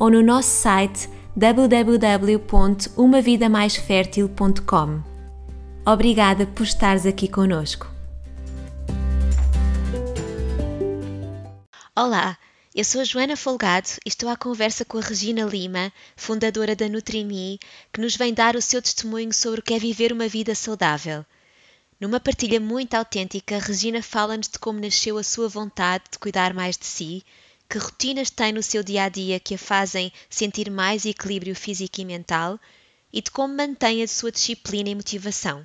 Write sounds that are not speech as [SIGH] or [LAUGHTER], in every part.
ou no nosso site www.umavidamaisfertil.com. Obrigada por estares aqui conosco. Olá, eu sou Joana Folgado e estou à conversa com a Regina Lima, fundadora da NutriMe, que nos vem dar o seu testemunho sobre o que é viver uma vida saudável. Numa partilha muito autêntica, Regina fala-nos de como nasceu a sua vontade de cuidar mais de si, que rotinas tem no seu dia a dia que a fazem sentir mais equilíbrio físico e mental e de como mantém a sua disciplina e motivação.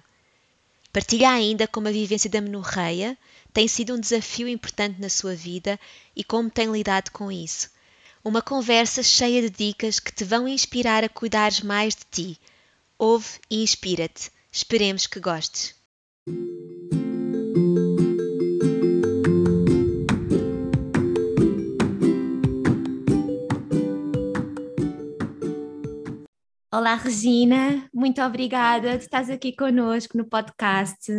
Partilha ainda como a vivência da menorreia tem sido um desafio importante na sua vida e como tem lidado com isso. Uma conversa cheia de dicas que te vão inspirar a cuidares mais de ti. Ouve e inspira-te. Esperemos que gostes. Olá, Regina, muito obrigada de estás aqui conosco no podcast.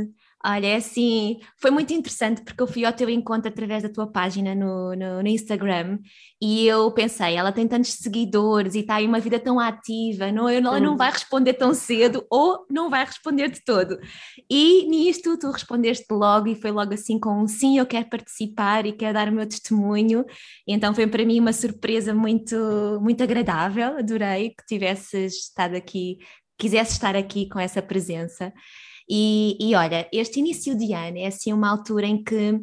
Olha, é assim, foi muito interessante porque eu fui ao teu encontro através da tua página no, no, no, Instagram e eu pensei, ela tem tantos seguidores e está aí uma vida tão ativa, não, ela não vai responder tão cedo ou não vai responder de todo. E nisto tu respondeste logo e foi logo assim com um sim, eu quero participar e quero dar o meu testemunho. E então foi para mim uma surpresa muito, muito agradável, adorei que tivesses estado aqui, quisesse estar aqui com essa presença. E, e olha, este início de ano é assim uma altura em que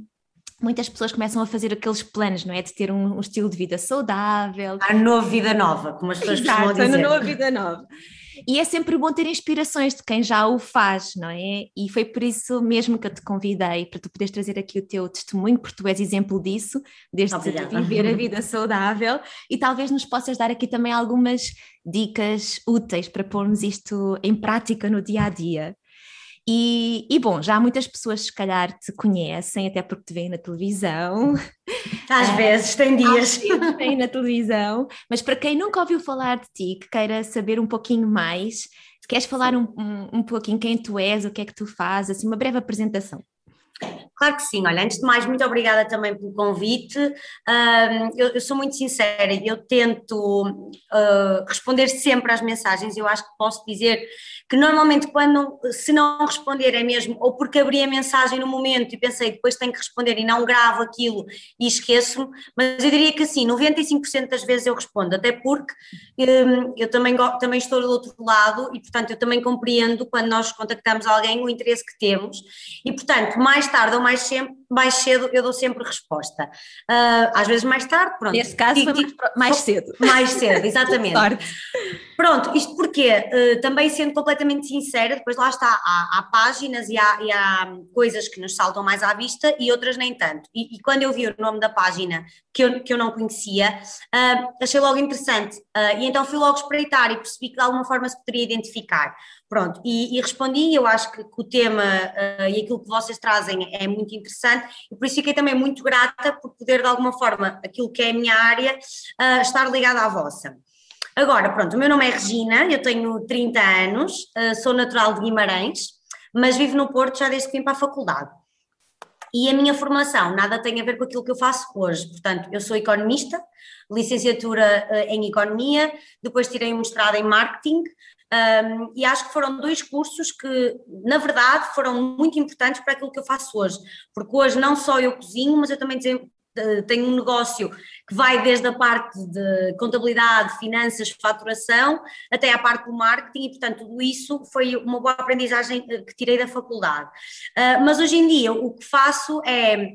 muitas pessoas começam a fazer aqueles planos, não é? De ter um, um estilo de vida saudável. A nova vida nova, como as pessoas Exato, costumam dizer. a nova vida nova. E é sempre bom ter inspirações de quem já o faz, não é? E foi por isso mesmo que eu te convidei, para tu poderes trazer aqui o teu testemunho, porque tu és exemplo disso, desde viver a [LAUGHS] vida saudável, e talvez nos possas dar aqui também algumas dicas úteis para pormos isto em prática no dia a dia. E, e, bom, já muitas pessoas se calhar te conhecem, até porque te veem na televisão. [LAUGHS] Às uh, vezes, tem dias. Às tem na televisão, mas para quem nunca ouviu falar de ti, que queira saber um pouquinho mais, queres falar um, um, um pouquinho quem tu és, o que é que tu fazes, assim, uma breve apresentação. Claro que sim, olha, antes de mais, muito obrigada também pelo convite. Eu, eu, sou muito sincera, eu tento uh, responder sempre às mensagens, eu acho que posso dizer que normalmente quando, se não responder é mesmo ou porque abri a mensagem no momento e pensei depois tenho que responder e não gravo aquilo e esqueço mas eu diria que assim, 95% das vezes eu respondo, até porque um, eu também, também estou do outro lado e portanto eu também compreendo quando nós contactamos alguém o interesse que temos. E portanto mais tarde ou mais, sempre, mais cedo eu dou sempre resposta. Uh, às vezes mais tarde, pronto. Neste caso foi mais, mais cedo. Mais [LAUGHS] cedo, exatamente. pronto, isto porque, uh, também sendo completamente sincera, depois lá está, há, há páginas e há, e há, coisas que nos saltam mais à vista e outras nem tanto. E, e quando eu vi o nome da página que eu, que eu não conhecia, uh, achei logo interessante. e então fui logo espreitar e percebi que de alguma forma se poderia identificar. Pronto, e, e respondi, eu acho que, que o tema e aquilo que vocês trazem é muito interessante e por isso fiquei também muito grata por poder de alguma forma, aquilo que é a minha área, uh, estar ligada à vossa. Agora, pronto, o meu nome é Regina, eu tenho 30 anos, uh, sou natural de Guimarães, mas vivo no Porto já desde que vim para a faculdade. E a minha formação nada tem a ver com aquilo que eu faço hoje, portanto, eu sou economista, licenciatura em economia, depois tirei um mestrado em marketing, um, e acho que foram dois cursos que, na verdade, foram muito importantes para aquilo que eu faço hoje, porque hoje não só eu cozinho, mas eu também tenho um negócio que vai desde a parte de contabilidade, finanças, faturação, até à parte do marketing, e portanto tudo isso foi uma boa aprendizagem eh, que tirei da faculdade. Uh, mas hoje em dia o que faço é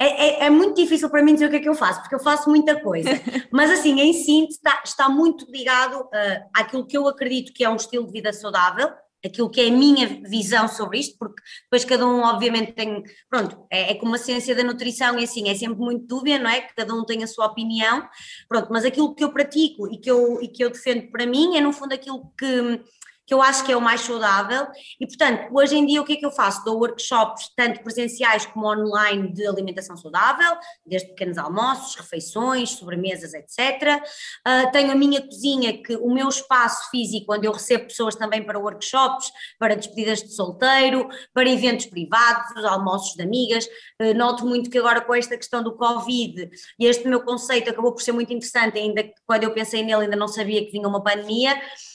é, é, é, muito difícil para mim dizer o que é que eu faço, porque eu faço muita coisa. [LAUGHS] Mas, assim, em síntese, está, está muito ligado uh, àquilo que eu acredito que é um estilo de vida saudável, aquilo que é a minha visão sobre isto, porque depois cada um obviamente tem, pronto, é, é como a ciência da nutrição e assim, é sempre muito dúvida, não é? Que cada um tem a sua opinião, pronto, mas aquilo que eu pratico e que eu, e que eu defendo para mim é no fundo aquilo que que eu acho que é o mais saudável. E, portanto, hoje em dia o que é que eu faço? Dou workshops, tanto presenciais como online, de alimentação saudável, desde pequenos almoços, refeições, sobremesas, etc. Uh, ah, tenho a minha cozinha, que o meu espaço físico, onde eu recebo pessoas também para workshops, para despedidas de solteiro, para eventos privados, almoços de amigas. Uh, noto muito que agora com esta questão do Covid, e este meu conceito acabou por ser muito interessante, ainda que quando eu pensei nele ainda não sabia que vinha uma pandemia,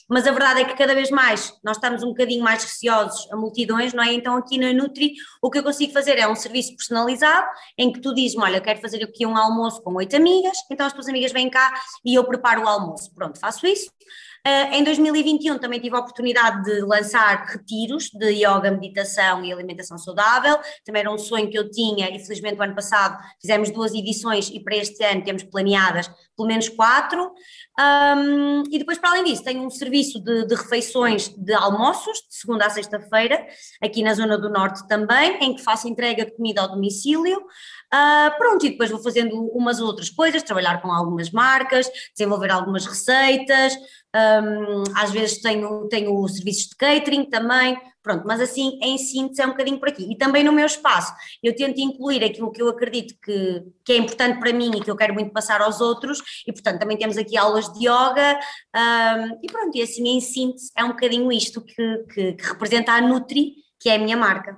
mas a verdade é que cada vez mais nós estamos um bocadinho mais receosos a multidões, não é? Então aqui na Nutri o que eu consigo fazer é um serviço personalizado em que tu dizes-me, olha, quero fazer aqui um almoço com oito amigas, então as tuas amigas vêm cá e eu preparo o almoço. Pronto, faço isso. Uh, em 2021 também tive a oportunidade de lançar retiros de yoga, meditação e alimentação saudável. Também era um sonho que eu tinha e felizmente o ano passado fizemos duas edições e para este ano temos planeadas pelo menos quatro. Um, e depois, para além disso, tenho um serviço de, de refeições de almoços, de segunda a sexta-feira, aqui na Zona do Norte também, em que faço entrega de comida ao domicílio. Uh, pronto, e depois vou fazendo umas outras coisas, trabalhar com algumas marcas, desenvolver algumas receitas, um, às vezes tenho, tenho serviços de catering também, pronto, mas assim em síntese é um bocadinho por aqui. E também no meu espaço, eu tento incluir aquilo que eu acredito que, que é importante para mim e que eu quero muito passar aos outros, e portanto também temos aqui aulas de yoga, um, e pronto, e assim em síntese é um bocadinho isto que, que, que representa a Nutri, que é a minha marca.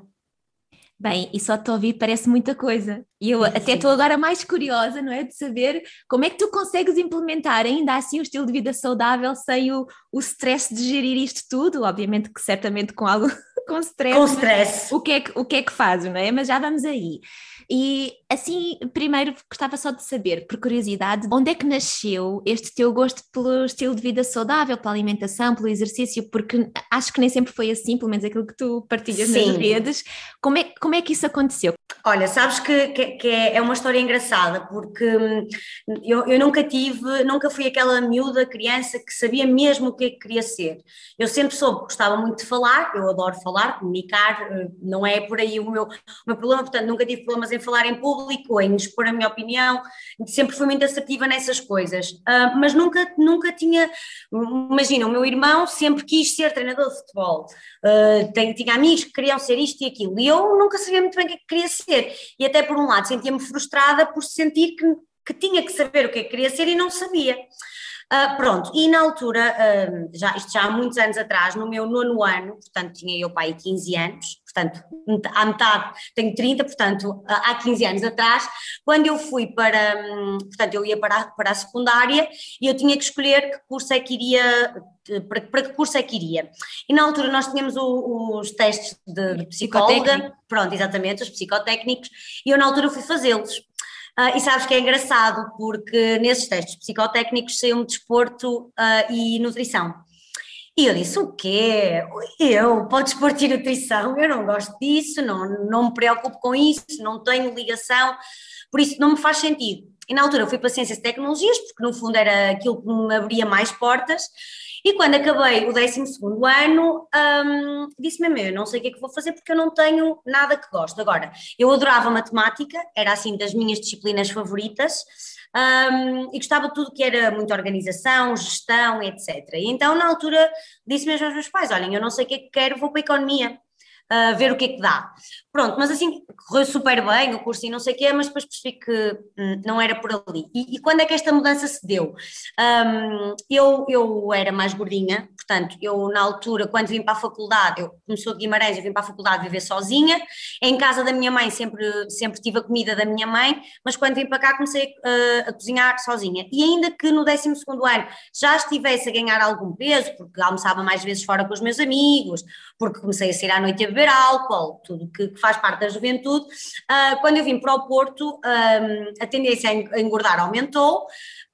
Bem, e só te ouvir parece muita coisa. E eu até estou agora mais curiosa, não é? De saber como é que tu consegues implementar ainda assim o estilo de vida saudável sem o, o stress de gerir isto tudo. Obviamente que certamente com algo [LAUGHS] com stress. Com stress. O que, é que, o que é que fazes, não é? Mas já vamos aí. E assim, primeiro gostava só de saber, por curiosidade, onde é que nasceu este teu gosto pelo estilo de vida saudável, pela alimentação, pelo exercício, porque acho que nem sempre foi assim, pelo menos aquilo que tu partilhas Sim. nas redes. Como é, como é que isso aconteceu? Olha, sabes que, que, que é uma história engraçada, porque hum, eu, eu nunca tive, nunca fui aquela miúda criança que sabia mesmo o que é que queria ser. Eu sempre soube que gostava muito de falar, eu adoro falar, comunicar, eh, não é por aí o meu, o meu problema, portanto nunca tive problemas em falar em público, em expor a minha opinião, sempre fui muito assertiva nessas coisas, uh, mas nunca, nunca tinha, imagina, o meu irmão sempre quis ser treinador de futebol, uh, tem, tinha amigos que queriam ser isto e aquilo, e eu nunca sabia muito bem o que, é que queria ser, e até por um lado sentia-me frustrada por sentir que, que tinha que saber o que é que queria ser e não sabia. Uh, pronto, e na altura, uh, já, isto já há muitos anos atrás, no meu nono ano, portanto tinha eu pai 15 anos, portanto à metade tenho 30, portanto há 15 anos atrás, quando eu fui para, um, portanto eu ia para a, para a secundária e eu tinha que escolher que curso é que iria, para, para que curso é que iria. E na altura nós tínhamos o, os testes de, de psicóloga, pronto, exatamente, os psicotécnicos, e eu na altura fui fazê-los. Uh, e sabes que é engraçado, porque nesses testes psicotécnicos saiu-me desporto uh, e nutrição. E eu disse: o quê? Eu, desporto e nutrição, eu não gosto disso, não, não me preocupo com isso, não tenho ligação, por isso não me faz sentido. E na altura fui para Ciências e Tecnologias, porque no fundo era aquilo que me abria mais portas, e quando acabei o 12 ano, um, disse-me, eu não sei o que é que vou fazer porque eu não tenho nada que gosto. Agora, eu adorava matemática, era assim das minhas disciplinas favoritas, um, e gostava de tudo que era muita organização, gestão, etc. E então, na altura, disse mesmo aos meus pais: olhem, eu não sei o que é que quero, vou para a economia uh, ver o que é que dá. Pronto, mas assim, correu super bem o curso e não sei o quê, mas depois percebi que hum, não era por ali. E, e, quando é que esta mudança se deu? Um, eu, eu era mais gordinha, portanto, eu na altura, quando vim para a faculdade, eu começou de Guimarães, eu vim para a faculdade viver sozinha, em casa da minha mãe sempre, sempre tive a comida da minha mãe, mas quando vim para cá comecei uh, a cozinhar sozinha. E ainda que no 12 ano já estivesse a ganhar algum peso, porque almoçava mais vezes fora com os meus amigos, porque comecei a sair à noite a beber álcool, tudo que, que faz parte da juventude. Uh, quando eu vim para o Porto, um, a tendência a engordar aumentou.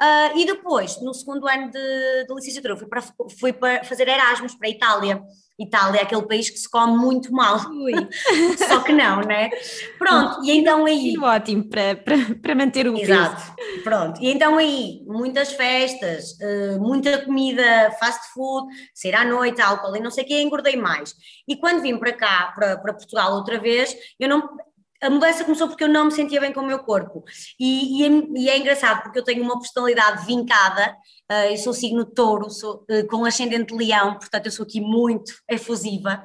Uh, e depois, no segundo ano de, de licenciatura, fui para, fui, para, para fazer Erasmus para a Itália. Itália é aquele país que se come muito mal. [LAUGHS] Só que não, né? Pronto, e então aí. Ótimo para, para, para manter o Exato, peso. pronto. E então aí, muitas festas, eh, muita comida fast food, sair à noite, álcool e não sei o que, engordei mais. E quando vim para cá, para, para Portugal outra vez, eu não a mudança começou porque eu não me sentia bem com o meu corpo. E, e, é, e é, engraçado porque eu tenho uma personalidade vincada, uh, eu sou signo touro, sou, uh, com ascendente leão, portanto eu sou aqui muito efusiva.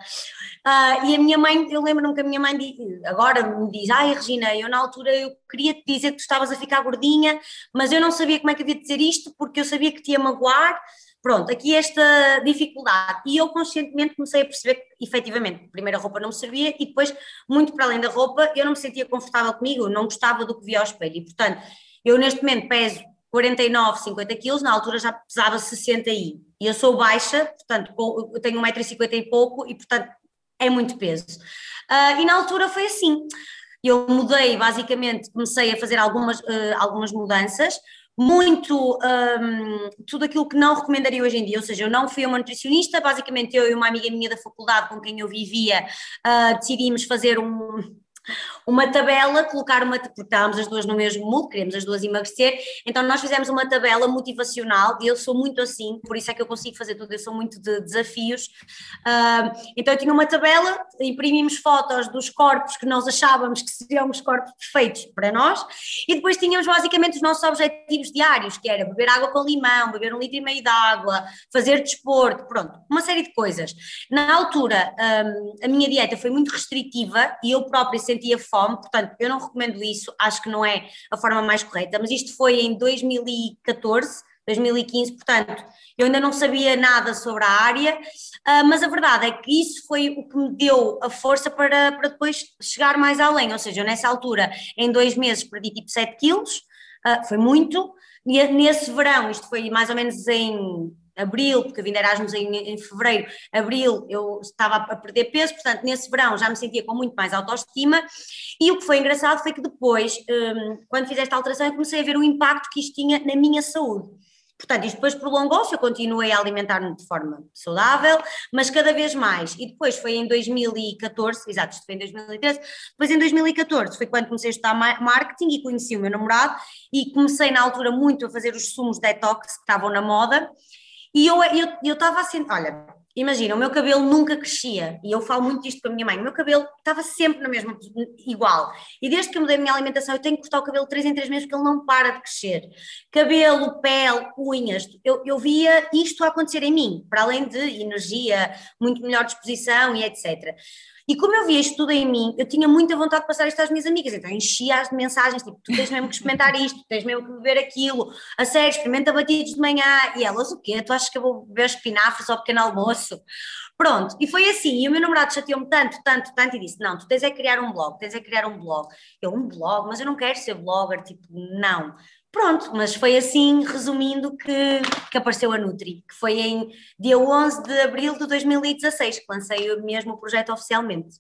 Uh, e a minha mãe, eu lembro-me que a minha mãe agora me diz: Ai, Regina, eu na altura eu queria te dizer que tu estavas a ficar gordinha, mas eu não sabia como é que havia de dizer isto porque eu sabia que te ia magoar. Pronto, aqui esta dificuldade. E eu conscientemente comecei a perceber que, efetivamente, primeiro a roupa não me servia e depois, muito para além da roupa, eu não me sentia confortável comigo, não gostava do que via ao espelho. E, portanto, eu neste momento peso 49, 50 quilos, na altura já pesava 60 aí. E eu sou baixa, portanto, eu tenho 1,50m e pouco e, portanto, é muito peso. Uh, e na altura foi assim. Eu mudei, basicamente, comecei a fazer algumas, uh, algumas mudanças, muito um, tudo aquilo que não recomendaria hoje em dia, ou seja, eu não fui uma nutricionista, basicamente eu e uma amiga minha da faculdade com quem eu vivia uh, decidimos fazer um, uma tabela, colocar uma, porque estávamos as duas no mesmo mood, queríamos as duas emagrecer, então nós fizemos uma tabela motivacional e eu sou muito assim, por isso é que eu consigo fazer tudo, eu sou muito de desafios. Uh, então eu tinha uma tabela, imprimimos fotos dos corpos que nós achávamos que seriam os corpos perfeitos para nós e depois tínhamos basicamente os nossos objetivos diários, que era beber água com limão, beber um litro e meio de água, fazer desporto, pronto, uma série de coisas. Na altura, um, a minha dieta foi muito restritiva e eu própria sentia fome fome, portanto, eu não recomendo isso, acho que não é a forma mais correta, mas isto foi em 2014, 2015, portanto, eu ainda não sabia nada sobre a área, uh, mas a verdade é que isso foi o que me deu a força para, para depois chegar mais além, ou seja, eu nessa altura, em dois meses, perdi tipo 7 quilos, uh, foi muito, e nesse verão, isto foi mais ou menos em abril, porque eu vim de Erasmus em, em fevereiro, abril eu estava a perder peso, portanto nesse verão já me sentia com muito mais autoestima e o que foi engraçado foi que depois, um, quando fiz esta alteração, eu comecei a ver o impacto que isto tinha na minha saúde. Portanto, isto depois prolongou-se, eu continuei a alimentar-me de forma saudável, mas cada vez mais. E depois foi em 2014, exato, isto foi em 2013, depois em 2014 foi quando comecei a estudar marketing e conheci o meu namorado e comecei na altura muito a fazer os sumos detox que estavam na moda e eu estava eu, assim, olha, imagina, o meu cabelo nunca crescia, e eu falo muito disto com a minha mãe, o meu cabelo estava sempre na mesma, igual. E desde que eu mudei a minha alimentação, eu tenho que cortar o cabelo três em três meses, porque ele não para de crescer. Cabelo, pele, unhas, eu, eu via isto a acontecer em mim, para além de energia, muito melhor disposição e etc. E como eu via isto tudo em mim, eu tinha muita vontade de passar isto às minhas amigas, então enchia-as de mensagens, tipo, tu tens mesmo que experimentar isto, tens mesmo que beber aquilo, a sério, experimenta batidos de manhã, e elas, o quê? Tu achas que eu vou beber espinafre só pequeno almoço? Pronto, e foi assim, e o meu namorado chateou-me tanto, tanto, tanto, e disse, não, tu tens é criar um blog, tens é criar um blog. Eu, um blog? Mas eu não quero ser blogger, tipo, não. Pronto, mas foi assim, resumindo, que, que apareceu a Nutri, que foi em dia 11 de abril de 2016 que lancei mesmo o projeto oficialmente.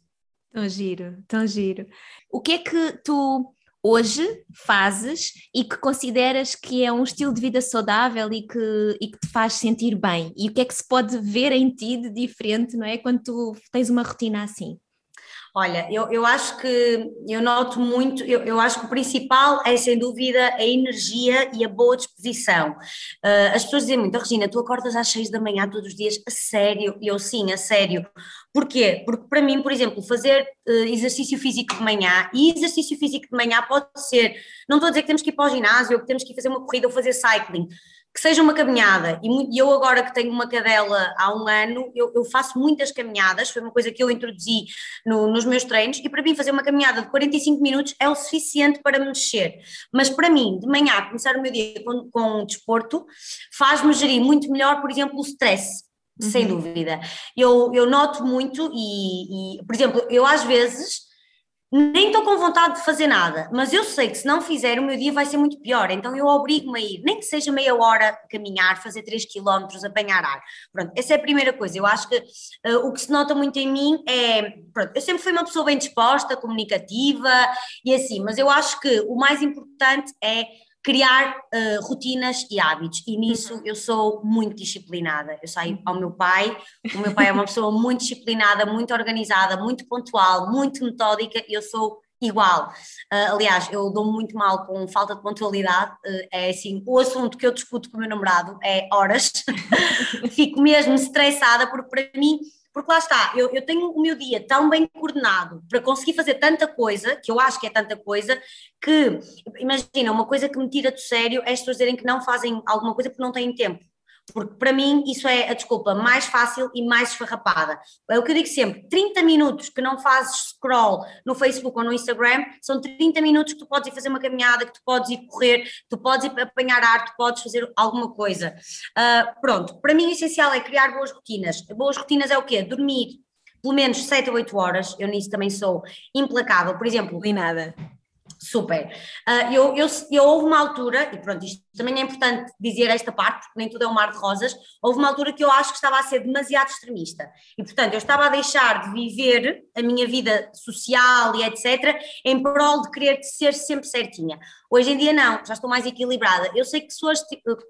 Tão giro, tão giro. O que é que tu hoje fazes e que consideras que é um estilo de vida saudável e que, e que te faz sentir bem? E o que é que se pode ver em ti de diferente, não é? Quando tu tens uma rotina assim? Olha, eu, eu acho que eu noto muito, eu, eu acho que o principal é sem dúvida a energia e a boa disposição. Uh, as pessoas dizem muito, oh, Regina, tu acordas às seis da manhã todos os dias, a sério? Eu sim, a sério. Porquê? Porque para mim, por exemplo, fazer uh, exercício físico de manhã, e exercício físico de manhã pode ser, não estou a dizer que temos que ir para o ginásio, ou que temos que ir fazer uma corrida ou fazer cycling, que seja uma caminhada, e eu agora que tenho uma cadela há um ano, eu, eu faço muitas caminhadas, foi uma coisa que eu introduzi no, nos meus treinos, e para mim fazer uma caminhada de 45 minutos é o suficiente para me mexer, mas para mim, de manhã, começar o meu dia com, com desporto, faz-me gerir muito melhor, por exemplo, o stress, uhum. sem dúvida. Eu, eu noto muito, e, e, por exemplo, eu às vezes nem estou com vontade de fazer nada, mas eu sei que se não fizer o meu dia vai ser muito pior, então eu obrigo-me a ir, nem que seja meia hora caminhar, fazer 3 km, apanhar ar. Pronto, essa é a primeira coisa. Eu acho que uh, o que se nota muito em mim é, pronto, eu sempre fui uma pessoa bem disposta, comunicativa e assim, mas eu acho que o mais importante é criar uh, rotinas e hábitos, e nisso uhum. eu sou muito disciplinada. Eu saio ao meu pai, o meu pai é uma pessoa muito disciplinada, muito organizada, muito pontual, muito metódica, eu sou igual. Uh, aliás, eu dou muito mal com falta de pontualidade. Uh, é assim, o assunto que eu discuto com o meu namorado é horas. [LAUGHS] Fico mesmo estressada, porque para mim, porque lá está, eu, eu tenho o meu dia tão bem coordenado para conseguir fazer tanta coisa, que eu acho que é tanta coisa, que, imagina, uma coisa que me tira do sério é as pessoas dizerem que não fazem alguma coisa porque não têm tempo. Porque para mim isso é a desculpa mais fácil e mais esfarrapada. É o que eu digo sempre: 30 minutos que não fazes scroll no Facebook ou no Instagram são 30 minutos que tu podes ir fazer uma caminhada, que tu podes ir correr, tu podes ir apanhar ar, tu podes fazer alguma coisa. Uh, pronto, para mim o essencial é criar boas rotinas. Boas rotinas é o quê? Dormir pelo menos 7 a 8 horas, eu nisso também sou implacável. Por exemplo, e nada super. Uh, eu, eu, eu houve uma altura, e pronto, isto também é importante dizer esta parte, porque nem tudo é um mar de rosas, houve uma altura que eu acho que estava a ser demasiado extremista. E portanto, eu estava a deixar de viver a minha vida social e etc. em prol de querer ser sempre certinha. Hoje em dia não, já estou mais equilibrada. Eu sei que se hoje,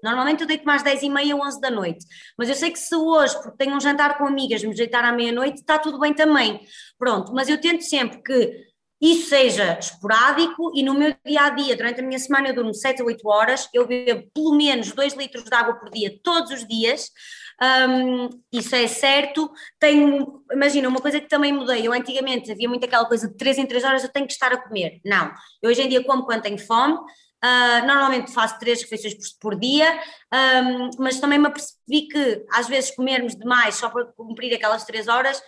normalmente eu deito mais 10 e meia, 11 da noite, mas eu sei que se hoje, porque tenho um jantar com amigas, me deitar à meia-noite, está tudo bem também. Pronto, mas eu tento sempre que isso seja esporádico e no meu dia a dia, durante a minha semana, eu durmo 7 a 8 horas, eu bebo pelo menos 2 litros de água por dia, todos os dias. Um, isso é certo. Tenho, imagina, uma coisa que também mudei. Eu antigamente havia muito aquela coisa de 3 em 3 horas eu tenho que estar a comer. Não. Eu hoje em dia como quando tenho fome. Uh, normalmente faço três refeições por, por dia, um, mas também me apercebi que às vezes comermos demais só para cumprir aquelas três horas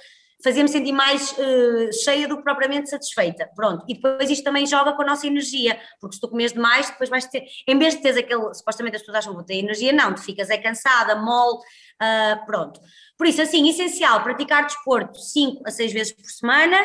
fazia-me sentir mais uh, cheia do que propriamente satisfeita. Pronto. E depois isto também joga com a nossa energia, porque se tu comes demais, depois vais ter, em vez de teres aquele, supostamente as pessoas acham que vou ter energia, não, tu ficas é cansada, mole, uh, pronto. Por isso, assim, essencial, praticar desporto 5 a 6 vezes por semana,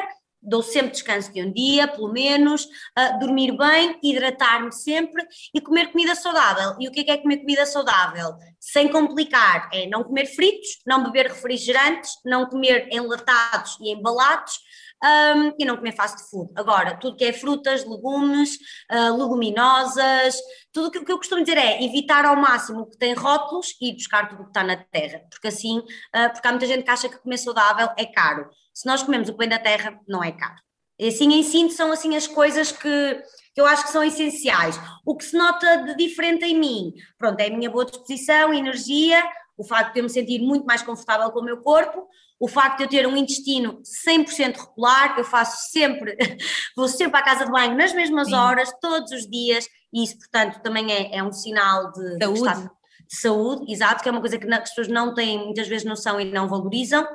dou sempre descanso de um dia, pelo menos, uh, dormir bem, hidratar-me sempre e comer comida saudável. E o que é, que é comer comida saudável? Sem complicar, é não comer fritos, não beber refrigerantes, não comer enlatados e embalados um, e não comer fast food. Agora, tudo que é frutas, legumes, uh, leguminosas, tudo o que, que, eu costumo dizer é evitar ao máximo o que tem rótulos e buscar tudo o que está na terra, porque assim, uh, porque há muita gente que acha que comer saudável é caro. Se nós comemos o que vem da terra, não é caro. E assim, em síntese, são assim as coisas que, que eu acho que são essenciais. O que se nota de diferente em mim, pronto, é a minha boa disposição, energia, o facto de eu me sentir muito mais confortável com o meu corpo, o facto de eu ter um intestino 100% regular, eu faço sempre, [LAUGHS] vou sempre à casa de banho nas mesmas Sim. horas, todos os dias, e isso, portanto, também é, é um sinal de saúde. De, de saúde, exato, que é uma coisa que as pessoas não têm muitas vezes noção e não valorizam.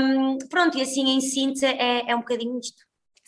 Um, pronto, e assim em síntese é, é um bocadinho isto.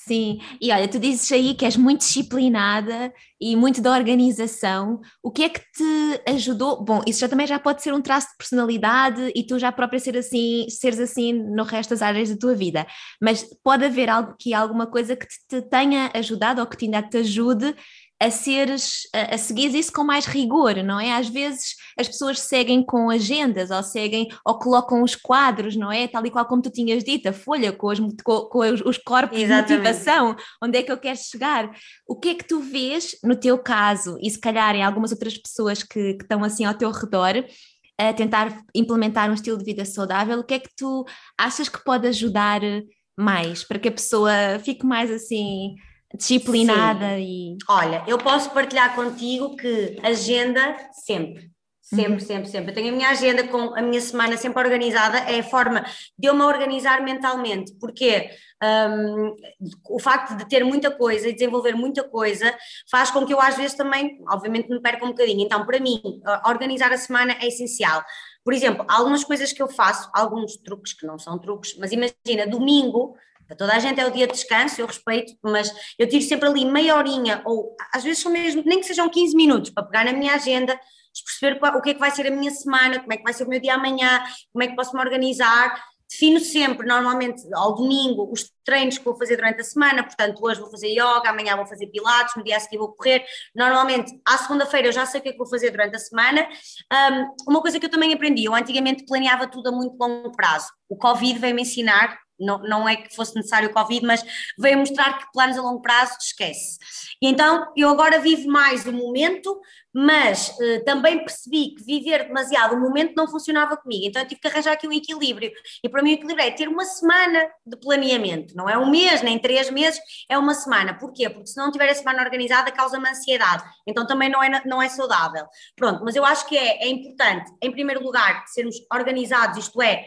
Sim, e olha, tu dizes aí que és muito disciplinada e muito da organização. O que é que te ajudou? Bom, isso já também já pode ser um traço de personalidade e tu já própria ser assim, seres assim no resto das áreas da tua vida. Mas pode haver algo que alguma coisa que te, te tenha ajudado ou que te ainda te ajude a seres, a, a seguir isso com mais rigor, não é? Às vezes as pessoas seguem com agendas ou seguem ou colocam os quadros, não é? Tal e qual como tu tinhas dito, a folha com os, com, com os, os corpos Exatamente. de motivação, onde é que eu quero chegar. O que é que tu vês no teu caso e se calhar em algumas outras pessoas que, que estão assim ao teu redor, a tentar implementar um estilo de vida saudável, o que é que tu achas que pode ajudar mais para que a pessoa fique mais assim disciplinada Sim. e. Olha, eu posso partilhar contigo que agenda sempre. Sempre, uhum. sempre, sempre. Eu tenho a minha agenda com a minha semana sempre organizada, é a forma de eu me organizar mentalmente, porque um, o facto de ter muita coisa e desenvolver muita coisa faz com que eu às vezes também, obviamente, me perca um bocadinho. Então, para mim, organizar a semana é essencial. Por exemplo, algumas coisas que eu faço, alguns truques que não são truques, mas imagina, domingo para toda a gente é o dia de descanso, eu respeito, mas eu tiro sempre ali meia horinha, ou às vezes são mesmo, nem que sejam 15 minutos, para pegar na minha agenda, perceber o que é que vai ser a minha semana, como é que vai ser o meu dia amanhã, como é que posso me organizar. Defino sempre, normalmente, ao domingo, os treinos que vou fazer durante a semana, portanto, hoje vou fazer yoga, amanhã vou fazer pilates, no dia a seguir vou correr. Normalmente, à segunda-feira eu já sei o que é que vou fazer durante a semana. Um, uma coisa que eu também aprendi, eu antigamente planeava tudo a muito longo prazo. O Covid veio-me ensinar não, não é que fosse necessário o Covid, mas veio mostrar que planos a longo prazo esquece. E então eu agora vivo mais o momento, mas uh, também percebi que viver demasiado o momento não funcionava comigo, então eu tive que arranjar aqui um equilíbrio. E para mim o equilíbrio é ter uma semana de planeamento, não é um mês, nem três meses, é uma semana. Porquê? Porque se não tiver a semana organizada causa-me ansiedade, então também não é, não é saudável. Pronto, mas eu acho que é, é importante, em primeiro lugar, sermos organizados, isto é,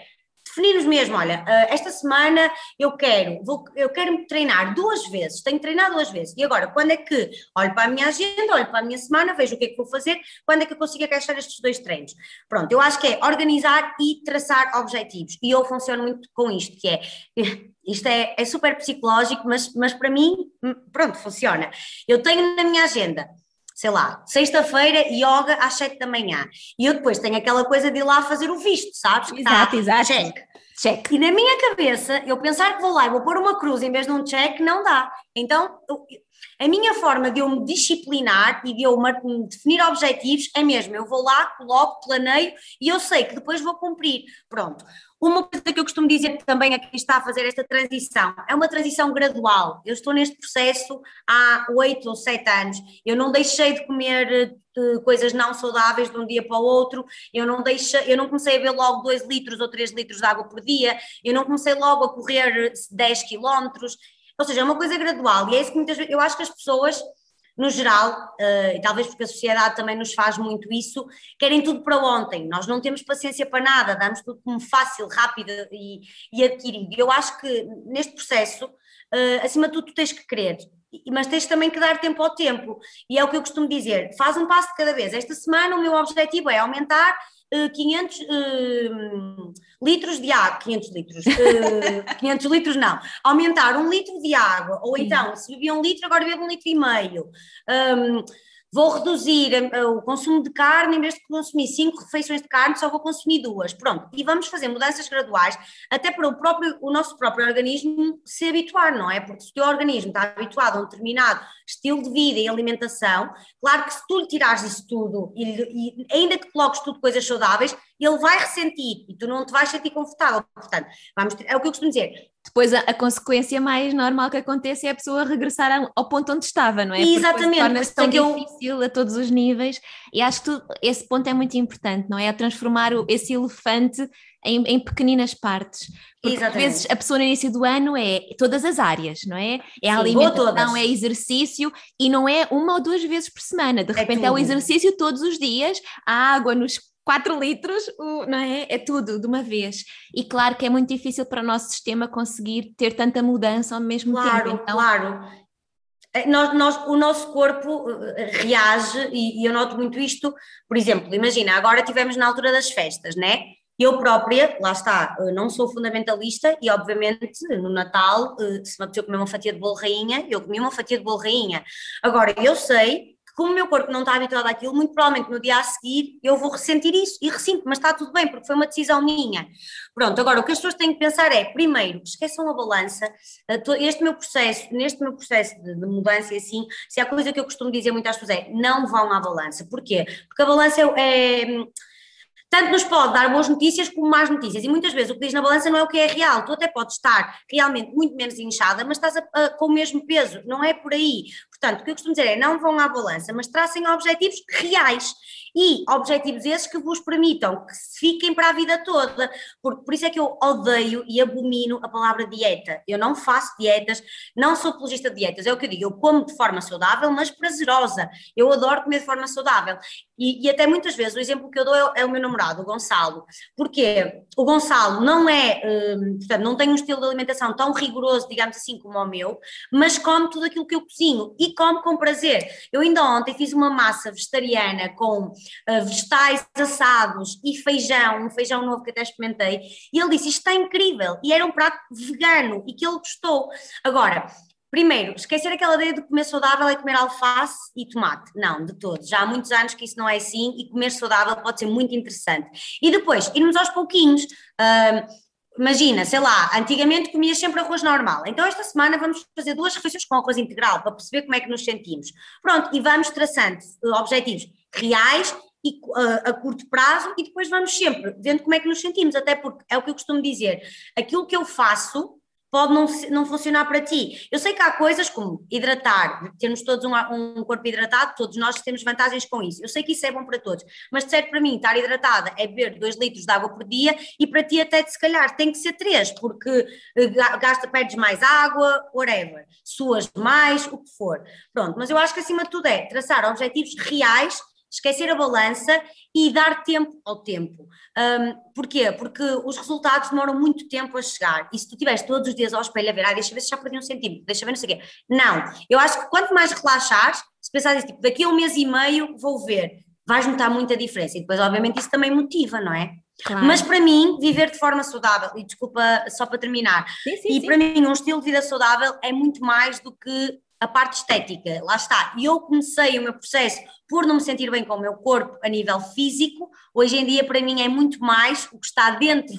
definirmos mesmo, olha, eh, esta semana eu quero, vou, eu quero treinar duas vezes, tenho treinado duas vezes, e agora, quando é que olho para a minha agenda, olho para a minha semana, vejo o que é que vou fazer, quando é que eu consigo encaixar estes dois treinos? Pronto, eu acho que é organizar e traçar objetivos, e eu funciono muito com isto, que é, [LAUGHS] isto é, é super psicológico, mas, mas para mim, hum, pronto, funciona. Eu tenho na minha agenda sei lá, sexta-feira, yoga às sete da manhã. E eu depois tenho aquela coisa de ir lá fazer o visto, sabes? Exato, tá, exato. Check. check. E na minha cabeça, eu pensar que vou lá e vou pôr uma cruz em vez de um check, não dá. Então, a minha forma de eu me disciplinar e de eu definir objetivos é mesmo, eu vou lá, coloco, planeio e eu sei que depois vou cumprir. Pronto. Uma coisa que eu costumo dizer também a quem está a fazer esta transição, é uma transição gradual. Eu estou neste processo há oito ou sete anos. Eu não deixei de comer uh, coisas não saudáveis de um dia para o outro. Eu não deixei, eu não comecei a beber logo dois litros ou três litros de água por dia. Eu não comecei logo a correr 10 quilómetros. Ou seja, é uma coisa gradual. E é isso que muitas vezes eu acho que as pessoas no geral, uh, e talvez porque a sociedade também nos faz muito isso, querem tudo para ontem. Nós não temos paciência para nada, damos tudo como fácil, rápido e, e adquirido. Eu acho que neste processo, uh, acima de tudo, tu tens que querer. Mas tens também que dar tempo ao tempo, e é o que eu costumo dizer: faz um passo de cada vez. Esta semana, o meu objetivo é aumentar 500 uh, uh, litros de água, 500 litros, [LAUGHS] uh, 500 litros não, aumentar um litro de água, ou então, se bebia um litro, agora bebo um litro e meio. Um, vou reduzir eh, o consumo de carne, em vez de consumir cinco refeições de carne, só vou consumir duas. Pronto, e vamos fazer mudanças graduais, até para o, próprio, o nosso próprio organismo se habituar, não é? Porque se o teu organismo está habituado a um determinado estilo de vida e alimentação, claro que se tu lhe tirares isso tudo e, e ainda que coloques tudo coisas saudáveis, ele vai ressentir e tu não te vais sentir confortável. Portanto, vamos é o que eu costumo dizer. Depois a, a, consequência mais normal que acontece é a pessoa regressar ao ponto onde estava, não é? Exatamente. Torna-se tão eu... difícil a todos os níveis e acho que tu, esse ponto é muito importante, não é? A transformar o, esse elefante em, em, pequeninas partes. Porque Exatamente. às vezes a pessoa no início do ano é todas as áreas, não é? É a Sim, alimentação, é exercício e não é uma ou duas vezes por semana. De é repente é, é o exercício todos os dias, a água nos 4 litros, não é? É tudo de uma vez. E claro que é muito difícil para o nosso sistema conseguir ter tanta mudança ao mesmo claro, tempo. Então, claro, é, nós, nós, o nosso corpo eh, reage, e, e, eu noto muito isto, por exemplo, imagina, agora tivemos na altura das festas, né? Eu própria, lá está, eh, não sou fundamentalista e obviamente no Natal, eh, se me apeteceu comer uma fatia de bolo rainha, eu comi uma fatia de bolo rainha. Agora, eu sei como o meu corpo não está habituado àquilo, muito provavelmente no dia a seguir eu vou ressentir isso e ressinto, mas está tudo bem, porque foi uma decisão minha. Pronto, agora o que as pessoas têm que pensar é, primeiro, esqueçam a balança, este meu processo, neste meu processo de, de mudança e assim, se há coisa que eu costumo dizer muito às pessoas é, não vão à balança. Porquê? Porque a balança é, é tanto nos pode dar boas notícias como más notícias. E muitas vezes o que diz na balança não é o que é real. Tu até podes estar realmente muito menos inchada, mas estás a, a, com o mesmo peso. Não é por aí. Portanto, o que eu costumo dizer é não vão à balança, mas tracem objetivos reais e objetivos esses que vos permitam que fiquem para a vida toda, porque por isso é que eu odeio e abomino a palavra dieta. Eu não faço dietas, não sou apologista de dietas, é o que eu digo, eu como de forma saudável, mas prazerosa. Eu adoro comer de forma saudável. E, e até muitas vezes o exemplo que eu dou é, é, o meu namorado, o Gonçalo, porque o Gonçalo não é, hum, portanto, não tem um estilo de alimentação tão rigoroso, digamos assim, como o meu, mas come tudo aquilo que eu cozinho e come com prazer. Eu ainda ontem fiz uma massa vegetariana com uh, vegetais assados e feijão, um feijão novo que até experimentei, e ele disse: Isto está incrível, e era um prato vegano e que ele gostou. Agora, Primeiro, esquecer aquela ideia de comer saudável é comer alface e tomate. Não, de todos. Já há muitos anos que isso não é assim e comer saudável pode ser muito interessante. E depois, irmos aos pouquinhos. Uh, imagina, sei lá, antigamente comias sempre arroz normal. Então esta semana vamos fazer duas refeições com arroz integral para perceber como é que nos sentimos. Pronto, e vamos traçando objetivos reais e, a curto prazo e depois vamos sempre vendo como é que nos sentimos, até porque é o que eu costumo dizer, aquilo que eu faço pode não, não funcionar para ti. Eu sei que há coisas como hidratar, termos todos um, um corpo hidratado, todos nós temos vantagens com isso. Eu sei que isso é bom para todos, mas de certo para mim, estar hidratada é beber 2 litros de água por dia e para ti até se calhar tem que ser 3, porque eh, gasta, perdes mais água, whatever, suas mais, o que for. Pronto, mas eu acho que acima de tudo é traçar objetivos reais esquecer a balança e dar tempo ao tempo. Um, porquê? Porque os resultados demoram muito tempo a chegar. E se tu estiveres todos os dias ao espelho a ver, ah, deixa ver se já perdi um centímetro, deixa ver não sei o quê. Não, eu acho que quanto mais relaxares, se pensares tipo, daqui a um mês e meio vou ver, vais notar muita diferença. E depois, obviamente, isso também motiva, não é? Claro. Mas para mim, viver de forma saudável, e desculpa só para terminar, sim, sim, e sim. para mim um estilo de vida saudável é muito mais do que a parte estética, lá está. E eu comecei o meu processo por não me sentir bem com o meu corpo a nível físico. Hoje em dia, para mim, é muito mais o que está dentro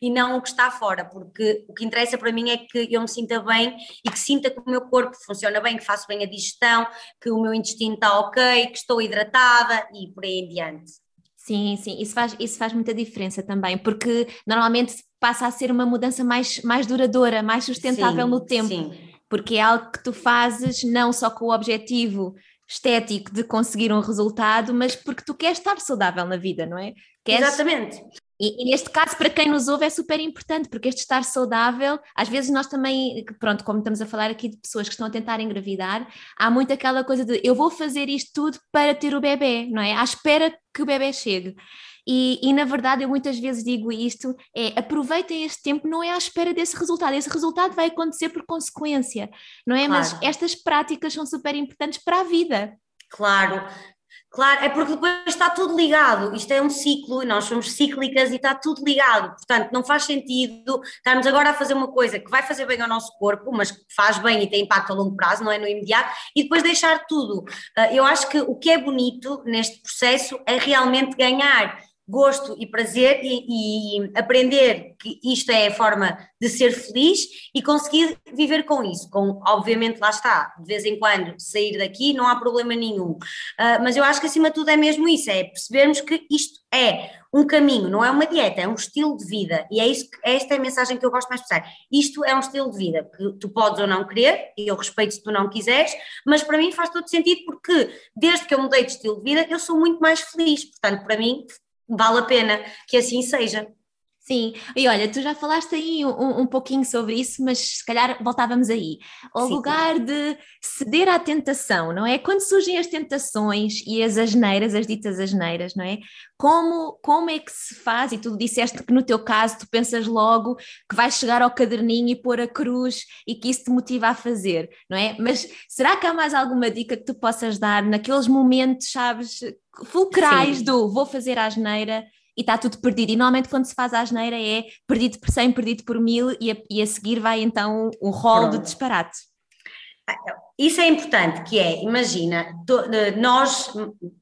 e não o que está fora, porque o que interessa para mim é que eu me sinta bem e que sinta que o meu corpo funciona bem, que faço bem a digestão, que o meu intestino está ok, que estou hidratada e por aí em diante. Sim, sim, isso faz, isso faz muita diferença também, porque normalmente passa a ser uma mudança mais, mais duradoura, mais sustentável sim, no tempo. Sim porque é algo que tu fazes não só com o objetivo estético de conseguir um resultado, mas porque tu queres estar saudável na vida, não é? Queres... Exatamente. E, e, neste caso, para quem nos ouve, é super importante, porque este estar saudável, às vezes nós também, pronto, como estamos a falar aqui de pessoas que estão a tentar engravidar, há muito aquela coisa de eu vou fazer isto tudo para ter o bebê, não é? À espera que o bebê chegue. E, e, na verdade eu muitas vezes digo isto: é aproveitem este tempo, não é à espera desse resultado, esse resultado vai acontecer por consequência, não é? Claro. Mas estas práticas são super importantes para a vida. Claro, Claro, é porque depois está tudo ligado. Isto é um ciclo e nós somos cíclicas e está tudo ligado. Portanto, não faz sentido estarmos agora a fazer uma coisa que vai fazer bem ao nosso corpo, mas que faz bem e tem impacto a longo prazo, não é no imediato, e depois deixar tudo. Ah, eu acho que o que é bonito neste processo é realmente ganhar gosto e prazer e, e, aprender que isto é a forma de ser feliz e conseguir viver com isso. Com, obviamente, lá está, de vez em quando sair daqui não há problema nenhum. Uh, mas eu acho que acima de tudo é mesmo isso, é percebermos que isto é um caminho, não é uma dieta, é um estilo de vida. E é isso que, esta é a mensagem que eu gosto mais de passar. Isto é um estilo de vida que tu podes ou não querer, e eu respeito se tu não quiseres, mas para mim faz todo sentido porque desde que eu mudei de estilo de vida eu sou muito mais feliz. Portanto, para mim vale a pena que assim seja. Sim, e olha, tu já falaste aí um, um pouquinho sobre isso, mas se calhar voltávamos aí. Ao Sim. lugar de ceder à tentação, não é? Quando surgem as tentações e as asneiras, as ditas asneiras, não é? Como, como é que se faz? E tu disseste que no teu caso tu pensas logo que vais chegar ao caderninho e pôr a cruz e que isso te motiva a fazer, não é? Mas será que há mais alguma dica que tu possas dar naqueles momentos, sabes, fulcrais Sim. do vou fazer a asneira e está tudo perdido. E normalmente quando se faz a asneira é perdido por 100, perdido por mil e a, e a seguir vai então um rol de disparates. Isso é importante, que é, imagina, nós,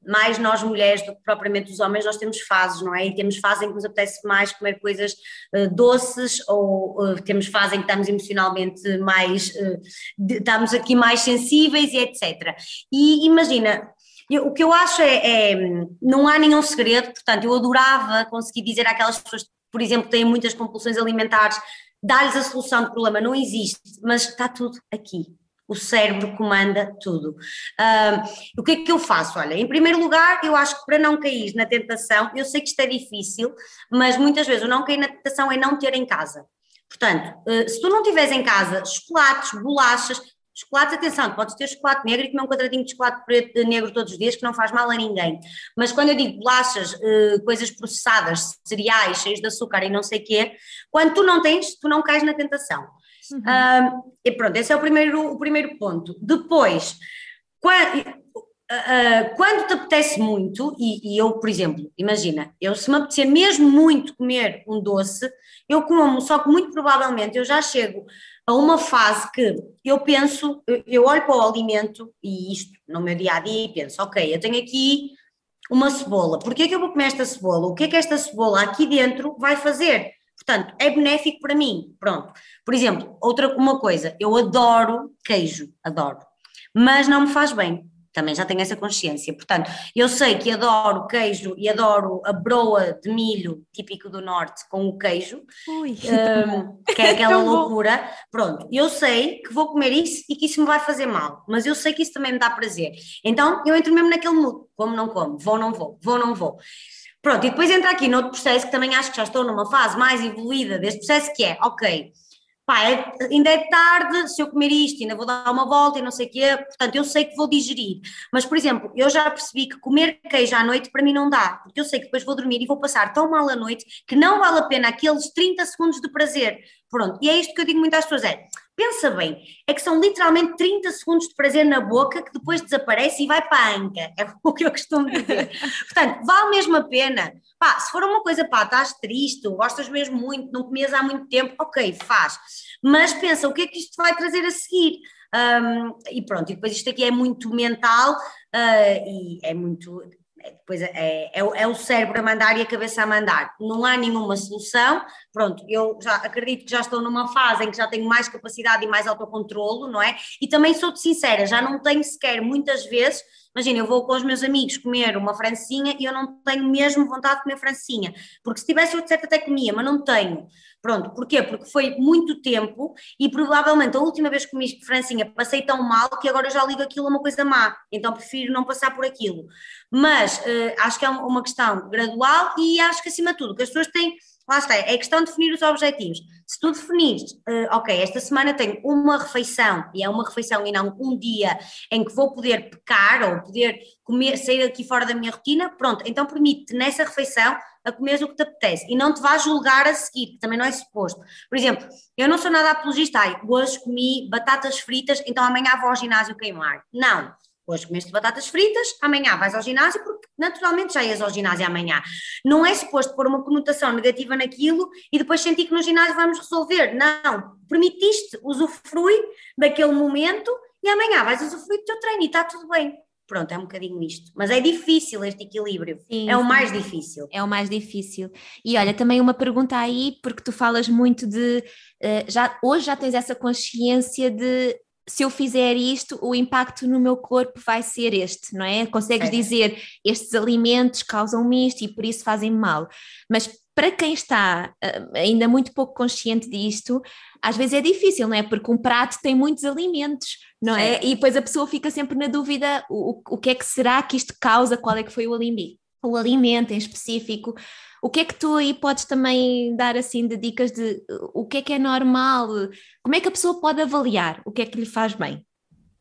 mais nós mulheres do que propriamente os homens, nós temos fases, não é? E temos fases em que nos apetece mais comer coisas uh, doces ou uh, temos fases em que estamos emocionalmente mais, uh, estamos aqui mais sensíveis e etc. E imagina, eu, o que eu acho é, é, não há nenhum segredo, portanto, eu adorava conseguir dizer àquelas pessoas, por exemplo, que têm muitas compulsões alimentares, dar-lhes a solução do problema, não existe, mas está tudo aqui. O cérebro comanda tudo. Uh, o que é que eu faço? Olha, em primeiro lugar, eu acho que para não cair na tentação, eu sei que isto é difícil, mas muitas vezes o não cair na tentação é não ter em casa. Portanto, uh, se tu não tiveres em casa chocolates, bolachas, Chocolates, atenção, podes ter chocolate negro e comer um quadradinho de chocolate preto, negro todos os dias, que não faz mal a ninguém. Mas quando eu digo bolachas, uh, coisas processadas, cereais, cheios de açúcar e não sei o quê, quando tu não tens, tu não cais na tentação. Uhum. Uh, e pronto, esse é o primeiro, o primeiro ponto. Depois, quando, uh, quando te apetece muito, e, e, eu, por exemplo, imagina, eu se me apetecer mesmo muito comer um doce, eu como, só que muito provavelmente eu já chego a uma fase que eu penso, eu olho para o alimento e isto no meu dia a dia e penso, ok, eu tenho aqui uma cebola, porquê é que eu vou comer esta cebola? O que é que esta cebola aqui dentro vai fazer? Portanto, é benéfico para mim, pronto. Por exemplo, outra uma coisa, eu adoro queijo, adoro, mas não me faz bem. Também já tenho essa consciência. Portanto, eu sei que adoro queijo e adoro a broa de milho típico do norte com o queijo, Ui, [LAUGHS] um, que é [LAUGHS] aquela loucura. Pronto, eu sei que vou comer isso e que isso me vai fazer mal, mas eu sei que isso também me dá prazer. Então eu entro mesmo naquele mood, como não como, vou não vou, vou não vou. Pronto, e depois entra aqui noutro processo que também acho que já estou numa fase mais evoluída deste processo, que é, ok, pá, é, ainda é tarde, se eu comer isto, ainda vou dar uma volta e não sei o quê, portanto, eu sei que vou digerir. Mas, por exemplo, eu já percebi que comer queijo à noite para mim não dá, porque eu sei que depois vou dormir e vou passar tão mal a noite que não vale a pena aqueles 30 segundos de prazer. Pronto, e é isto que eu digo muito às pessoas, é, pensa bem, é que são literalmente 30 segundos de prazer na boca que depois desaparece e vai para a anca, é [LAUGHS] o que eu costumo dizer. Portanto, vale mesmo a pena. Pá, se for uma coisa, pá, estás triste, gostas mesmo muito, não comias há muito tempo, ok, faz. Mas pensa, o que é que isto vai trazer a seguir? Um, e pronto, e depois isto aqui é muito mental uh, e é muito. É, depois é, é, é, o cérebro a mandar e a cabeça a mandar. Não há nenhuma solução. Pronto, eu já acredito que já estou numa fase em que já tenho mais capacidade e mais autocontrolo, não é? E também sou-te sincera, já não tenho sequer muitas vezes Imagina, eu vou com os meus amigos comer uma francinha e eu não tenho mesmo vontade de comer francinha, porque se tivesse eu de certo até comia, mas não tenho. Pronto, porquê? Porque foi muito tempo e provavelmente a última vez que comi francinha passei tão mal que agora já ligo aquilo a uma coisa má, então prefiro não passar por aquilo. Mas uh, acho que é uma questão gradual e acho que acima de tudo que as pessoas têm lá está, é questão de definir os objetivos. Se tu definires, uh, ok, esta semana tenho uma refeição, e é uma refeição e não um dia em que vou poder pecar ou poder comer, sair aqui fora da minha rotina, pronto, então permite nessa refeição a comer o que te apetece e não te vá julgar a seguir, que também não é suposto. Por exemplo, eu não sou nada apologista, ai, hoje comi batatas fritas, então amanhã vou ao ginásio queimar. Não Hoje comeste batatas fritas, amanhã vais ao ginásio, porque naturalmente já ias ao ginásio amanhã. Não é suposto pôr uma conotação negativa naquilo e depois sentir que no ginásio vamos resolver. Não, permitiste usufruir daquele momento e amanhã vais usufruir do teu treino e está tudo bem. Pronto, é um bocadinho isto. Mas é difícil este equilíbrio. Sim, é o mais difícil. É o mais difícil. E olha, também uma pergunta aí, porque tu falas muito de. Uh, já, hoje já tens essa consciência de se eu fizer isto, o impacto no meu corpo vai ser este, não é? Consegues é. dizer estes alimentos causam-me isto e por isso fazem mal. Mas para quem está uh, ainda muito pouco consciente disto, às vezes é difícil, não é? Porque um prato tem muitos alimentos, não é? E depois a pessoa fica sempre na dúvida: o, o que é que será que isto causa? Qual é que foi o alimento? O alimento em específico. O que é que tu aí podes também dar assim de dicas de o que é que é normal? Como é que a pessoa pode avaliar o que é que lhe faz bem?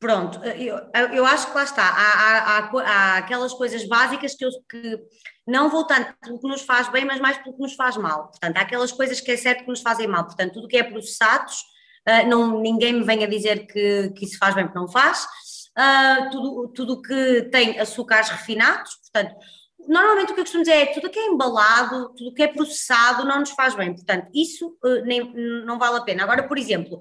Pronto, eu, eu acho que lá está, há, há, há, aquelas coisas básicas que, eu, que não vou tanto pelo que nos faz bem, mas mais pelo que nos faz mal. Portanto, há aquelas coisas que é certo que nos fazem mal. Portanto, tudo que é processados, uh, não, ninguém me venha dizer que, que isso faz bem porque não faz. Uh, tudo, tudo que tem açúcares refinados, portanto, normalmente o que eu costumo dizer é tudo que é embalado, tudo que é processado não nos faz bem, portanto, isso uh, nem, não vale a pena. Agora, por exemplo,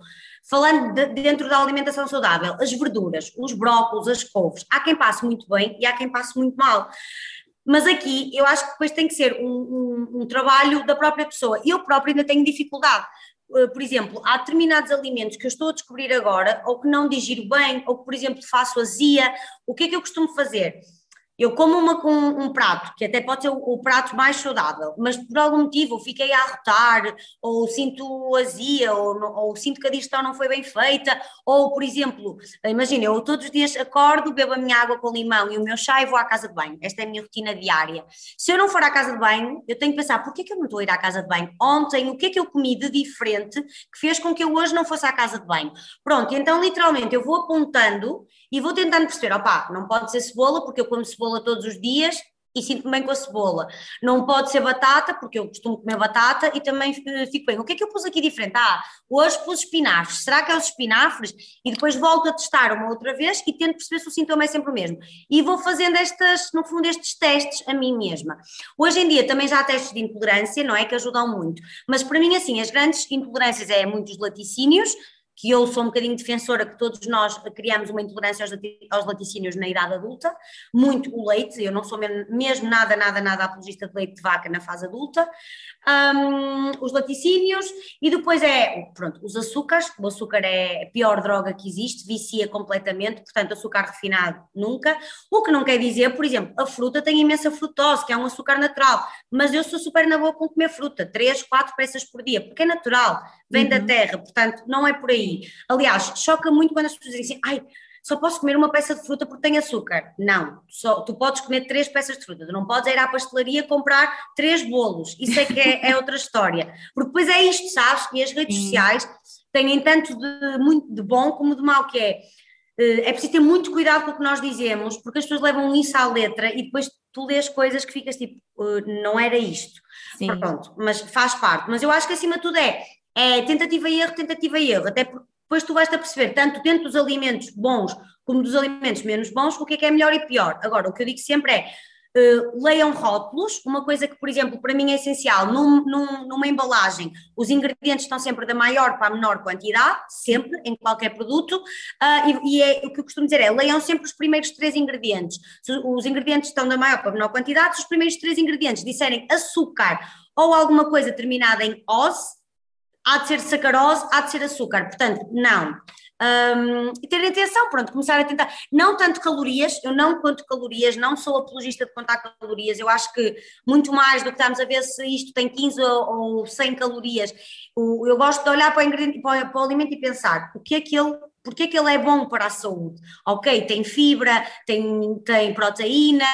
falando de, dentro da alimentação saudável, as verduras, os brócolos, as couves, há quem passe muito bem e há quem passe muito mal. Mas aqui eu acho que depois tem que ser um, um, um trabalho da própria pessoa. Eu própria ainda tenho dificuldade uh, por exemplo, há determinados alimentos que eu estou a descobrir agora, ou que não digiro bem, ou que, por exemplo, faço azia, o que é que eu costumo fazer? Eu como uma com um prato, que até pode ser o, o, prato mais saudável, mas por algum motivo fiquei a arrotar, ou sinto azia, ou, ou, sinto que a digestão não foi bem feita, ou, por exemplo, imagina, eu todos os dias acordo, bebo a minha água com limão e o meu chá e vou à casa de banho. Esta é a minha rotina diária. Se eu não for à casa de banho, eu tenho que pensar, por que é que eu não estou a ir à casa de banho? Ontem, o que é que eu comi de diferente que fez com que eu hoje não fosse à casa de banho? Pronto, então literalmente eu vou apontando e vou tentando perceber, opá, não pode ser cebola, porque eu como cebola todos os dias e sinto-me bem com a cebola. Não pode ser batata, porque eu costumo comer batata e também eh, fico bem. O que é que eu pus aqui diferente? Ah, hoje pus espinafres. Será que é os espinafres? E depois volto a testar uma outra vez e tento perceber se o sintoma é sempre o mesmo. E vou fazendo estas, no fundo, estes testes a mim mesma. Hoje em dia também já há testes de intolerância, não é? Que ajudam muito. Mas para mim, assim, as grandes intolerâncias é muitos laticínios, que eu sou um bocadinho defensora que todos nós criamos uma intolerância aos laticínios na idade adulta, muito o leite, eu não sou mesmo nada, nada, nada apologista de leite de vaca na fase adulta, um, os laticínios e depois é, pronto, os açúcares, o açúcar é a pior droga que existe, vicia completamente, portanto açúcar refinado nunca, o que não quer dizer, por exemplo, a fruta tem imensa frutose, que é um açúcar natural, mas eu sou super na boa com comer fruta, 3, 4 peças por dia, porque é natural, vem uhum. da terra, portanto não é por aí. Aliás, choca muito quando as pessoas dizem assim, ai, só posso comer uma peça de fruta porque tem açúcar. Não, só, tu podes comer três peças de fruta, tu não podes ir à pastelaria comprar três bolos, isso é que é, é outra história. Porque depois é isto, sabes? E as redes Sim. sociais têm tanto de, muito de bom como de mau, que é, eh, é preciso ter muito cuidado com o que nós dizemos, porque as pessoas levam isso à letra e depois tu lês coisas que ficas tipo, eh, não era isto. Sim. Pronto, mas faz parte. Mas eu acho que acima de tudo é, é tentativa e erro, tentativa e erro, até porque depois tu vais-te a perceber, tanto dentro dos alimentos bons como dos alimentos menos bons, o que é que é melhor e pior. Agora, o que eu digo sempre é, Uh, leiam rótulos, uma coisa que, por exemplo, para mim é essencial, num, num, numa embalagem, os ingredientes estão sempre da maior para a menor quantidade, sempre, em qualquer produto, uh, e, e, é, o que eu costumo dizer é, leiam sempre os primeiros três ingredientes. Se os ingredientes estão da maior para a menor quantidade, se os primeiros três ingredientes disserem açúcar ou alguma coisa terminada em os, há de ser sacarose, há de ser açúcar, portanto, não. Um, e ter atenção, pronto, começar a tentar, não tanto calorias, eu não conto calorias, não sou apologista de contar calorias, eu acho que muito mais do que estamos a ver se isto tem 15 ou, 100 calorias, eu gosto de olhar para o, para o alimento e pensar o que é que ele porque é que ele é bom para a saúde? Ok, tem fibra, tem, tem proteína,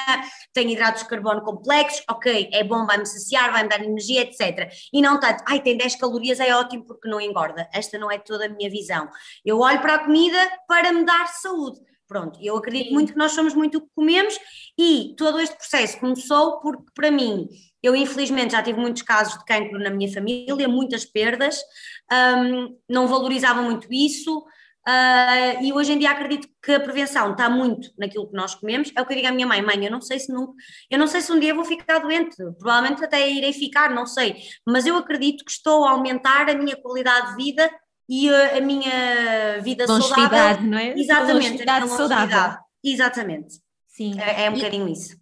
tem hidratos de carbono complexos, ok, é bom, vai-me saciar, vai-me dar energia, etc. E não tanto, ai, tem 10 calorias, é ótimo porque não engorda. Esta não é toda a minha visão. Eu olho para a comida para me dar saúde. Pronto, eu acredito Sim. muito que nós somos muito o que comemos e todo este processo começou porque, para mim, eu infelizmente já tive muitos casos de cancro na minha família, muitas perdas, um, não valorizava muito isso, Uh, e hoje em dia acredito que a prevenção está muito naquilo que nós comemos. É o que eu digo à minha mãe, mãe, eu não sei se nunca, eu não sei se um dia vou ficar doente, provavelmente até irei ficar, não sei, mas eu acredito que estou a aumentar a minha qualidade de vida e a, a minha vida saudável. não é? Exatamente, a saudável. Exatamente. Sim. É, é um e, bocadinho isso.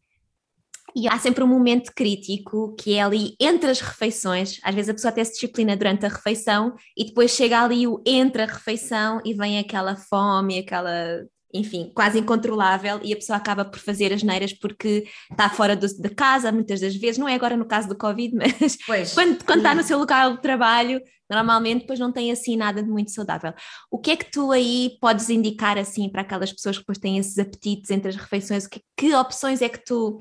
E há sempre um momento crítico que é ali entre as refeições. Às vezes a pessoa até se disciplina durante a refeição e depois chega ali o entre a refeição e vem aquela fome, aquela enfim, quase incontrolável e a pessoa acaba por fazer as neiras porque está fora do, de casa, muitas das vezes, não é agora no caso do Covid, [LAUGHS] mas pois. quando, quando está no seu local de trabalho, normalmente depois não tem assim nada de muito saudável. O que é que tu aí podes indicar assim para aquelas pessoas que depois têm esses apetites entre as refeições? Que, que opções é que tu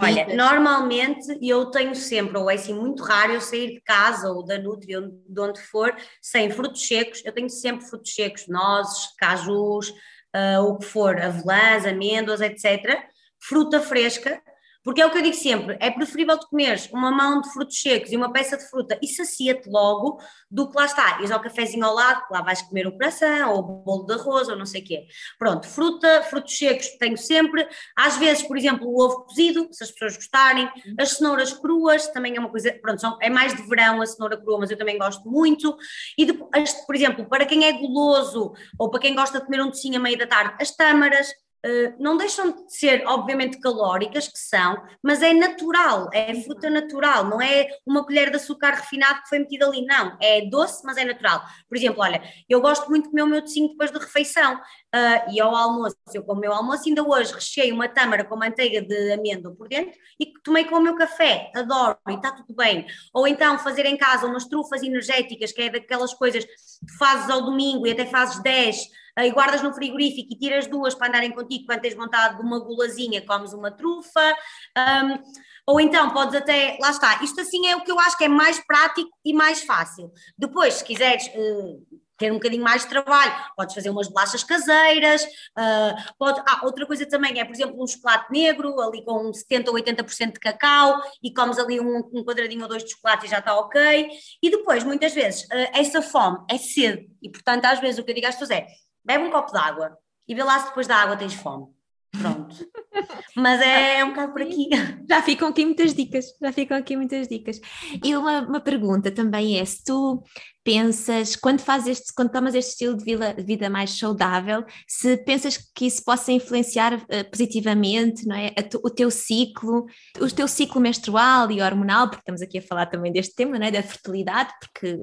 Olha, normalmente eu tenho sempre, ou é assim muito raro eu sair de casa ou da Nutri, de onde for, sem frutos secos, eu tenho sempre frutos secos, nozes, cajus, uh, o que for, avelãs, amêndoas, etc. Fruta fresca, porque é o que eu digo sempre: é preferível tu comeres uma mão de frutos secos e uma peça de fruta e sacia-te logo do que lá está. Ires ao cafezinho ao lado, lá vais comer o coração ou o bolo de arroz ou não sei o quê. Pronto, fruta, frutos secos tenho sempre. Às vezes, por exemplo, o ovo cozido, se as pessoas gostarem. As cenouras cruas também é uma coisa. Pronto, são, é mais de verão a cenoura crua, mas eu também gosto muito. E, depois, por exemplo, para quem é goloso ou para quem gosta de comer um docinho a meio da tarde, as tâmaras não deixam de ser, obviamente, calóricas, que são, mas é natural, é fruta natural, não é uma colher de açúcar refinado que foi metido ali, não, é doce, mas é natural. Por exemplo, olha, eu gosto muito de comer o meu docinho depois da refeição, uh, e ao almoço, eu como o meu almoço, ainda hoje recheio uma tâmara com manteiga de amêndoa por dentro e tomei com o meu café, adoro, e está tudo bem. Ou então fazer em casa umas trufas energéticas, que é daquelas coisas que fazes ao domingo e até fazes 10 e guardas no frigorífico e tiras duas para andarem contigo quando tens vontade de uma gulazinha, comes uma trufa, um, ou então podes até, lá está, isto assim é o que eu acho que é mais prático e mais fácil. Depois, se quiseres uh, ter um bocadinho mais de trabalho, podes fazer umas bolachas caseiras, uh, pode, ah, outra coisa também é, por exemplo, um chocolate negro, ali com 70 ou 80% de cacau, e comes ali um, um, quadradinho ou dois de chocolate e já está ok, e depois, muitas vezes, uh, essa fome é sede, e portanto às vezes o que eu digo às pessoas é, bebe um copo de água e vê lá se depois da água tens fome. Pronto. Mas é, é um bocado por aqui. Já ficam aqui muitas dicas, já ficam aqui muitas dicas. E uma, uma pergunta também é: se tu pensas, quando fazes este, quando tomas este estilo de vida, de vida mais saudável, se pensas que isso possa influenciar uh, positivamente, não é? Tu, o teu ciclo, o teu ciclo menstrual e hormonal, porque estamos aqui a falar também deste tema, não é? Da fertilidade, porque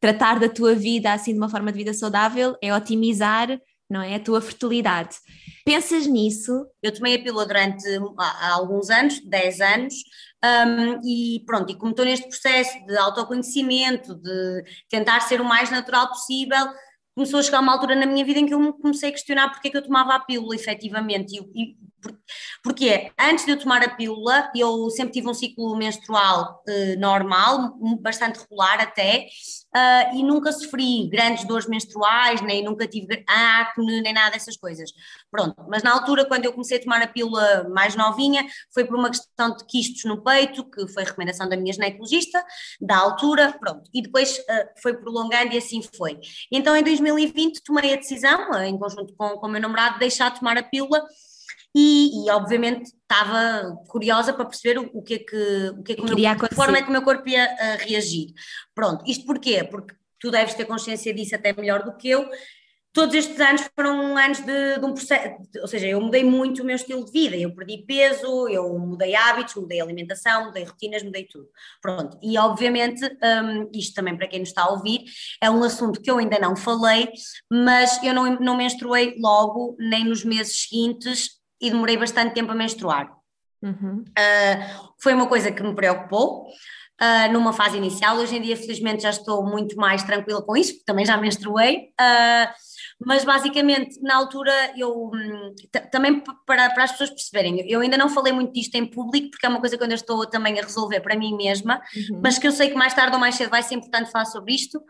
tratar da tua vida assim de uma forma de vida saudável é otimizar não é? A tua fertilidade. Pensas nisso? Eu tomei a pílula durante alguns anos, 10 anos, um, e pronto, e como estou neste processo de autoconhecimento, de tentar ser o mais natural possível, começou a chegar uma altura na minha vida em que eu me comecei a questionar porque é que eu tomava a pílula, efetivamente, e, e porque antes de eu tomar a pílula, eu sempre tive um ciclo menstrual uh, normal, bastante regular até, uh, e nunca sofri grandes dores menstruais, nem nunca tive acne, nem nada dessas coisas. Pronto, mas na altura, quando eu comecei a tomar a pílula mais novinha, foi por uma questão de quistos no peito, que foi recomendação da minha ginecologista, da altura, pronto, e depois uh, foi prolongando e assim foi. Então em 2020 tomei a decisão, em conjunto com, com o meu namorado, de deixar de tomar a pílula e, e, obviamente estava curiosa para perceber o, o que é que, o que, é que meu, de forma é que o meu corpo ia uh, reagir. Pronto, isto porquê? Porque tu deves ter consciência disso até melhor do que eu. Todos estes anos foram anos de, de um processo, ou seja, eu mudei muito o meu estilo de vida, eu perdi peso, eu mudei hábitos, mudei alimentação, mudei rotinas, mudei tudo. Pronto, e obviamente, um, isto também para quem nos está a ouvir, é um assunto que eu ainda não falei, mas eu não, não menstruei logo, nem nos meses seguintes, e demorei bastante tempo a menstruar. Uhum. Uh, foi uma coisa que me preocupou uh, numa fase inicial. Hoje em dia, felizmente, já estou muito mais tranquila com isso, porque também já menstruei. Uh, mas basicamente, na altura, eu hum, também para, para as pessoas perceberem, eu ainda não falei muito disto em público, porque é uma coisa que eu ainda estou também a resolver para mim mesma, uhum. mas que eu sei que mais tarde ou mais cedo vai ser importante falar sobre isto.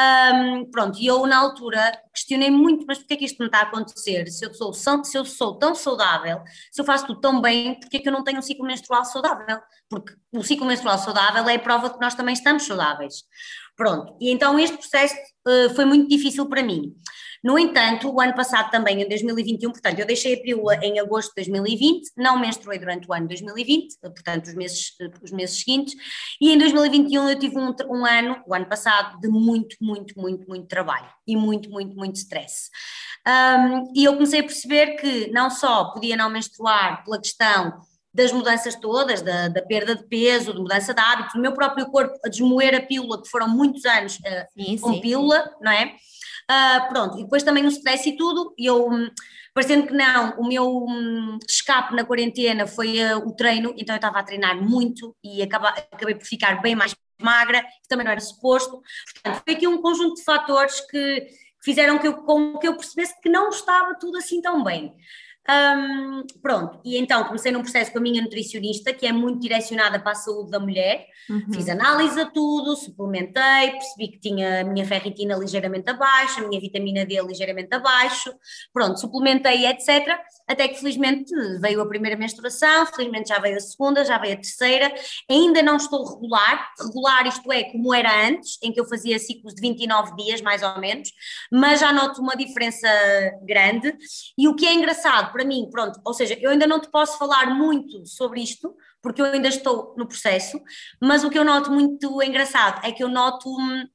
Um, pronto, e eu na altura questionei muito, mas porquê é que isto me está a acontecer? Se eu sou, se eu sou tão saudável, se eu faço tudo tão bem, porquê é que eu não tenho um ciclo menstrual saudável? Porque o ciclo menstrual saudável é a prova de que nós também estamos saudáveis. Pronto, e então este processo uh, foi muito difícil para mim. No entanto, o ano passado também, em 2021, portanto, eu deixei a pílula em agosto de 2020, não menstruei durante o ano de 2020, portanto, os meses, os meses seguintes, e em 2021 eu tive um, um ano, o ano passado, de muito, muito, muito, muito trabalho e muito, muito, muito stress. Um, e eu comecei a perceber que não só podia não menstruar pela questão das mudanças todas, da, da, perda de peso, de mudança de hábitos, do meu próprio corpo a desmoer a pílula, que foram muitos anos uh, sim, com sim, pílula, sim. não é? Uh, pronto, e depois também o stress e tudo, e eu, hum, parecendo que não, o meu um, escape na quarentena foi uh, o treino, então eu estava a treinar muito e acaba, acabei por ficar bem mais magra, que também não era suposto. Portanto, foi aqui um conjunto de fatores que fizeram que eu, com que eu percebesse que não estava tudo assim tão bem. Um, pronto, e então comecei num processo com a minha nutricionista, que é muito direcionada para a saúde da mulher. Uhum. Fiz análise a tudo, suplementei, percebi que tinha a minha ferritina ligeiramente abaixo, a minha vitamina D ligeiramente abaixo. Pronto, suplementei, etc. Até que felizmente veio a primeira menstruação, felizmente já veio a segunda, já veio a terceira. Ainda não estou regular, regular isto é como era antes, em que eu fazia ciclos de 29 dias, mais ou menos, mas já noto uma diferença grande. E o que é engraçado, para mim, pronto, ou seja, eu ainda não te posso falar muito sobre isto, porque eu ainda estou no processo, mas o que eu noto muito engraçado é que eu noto hum,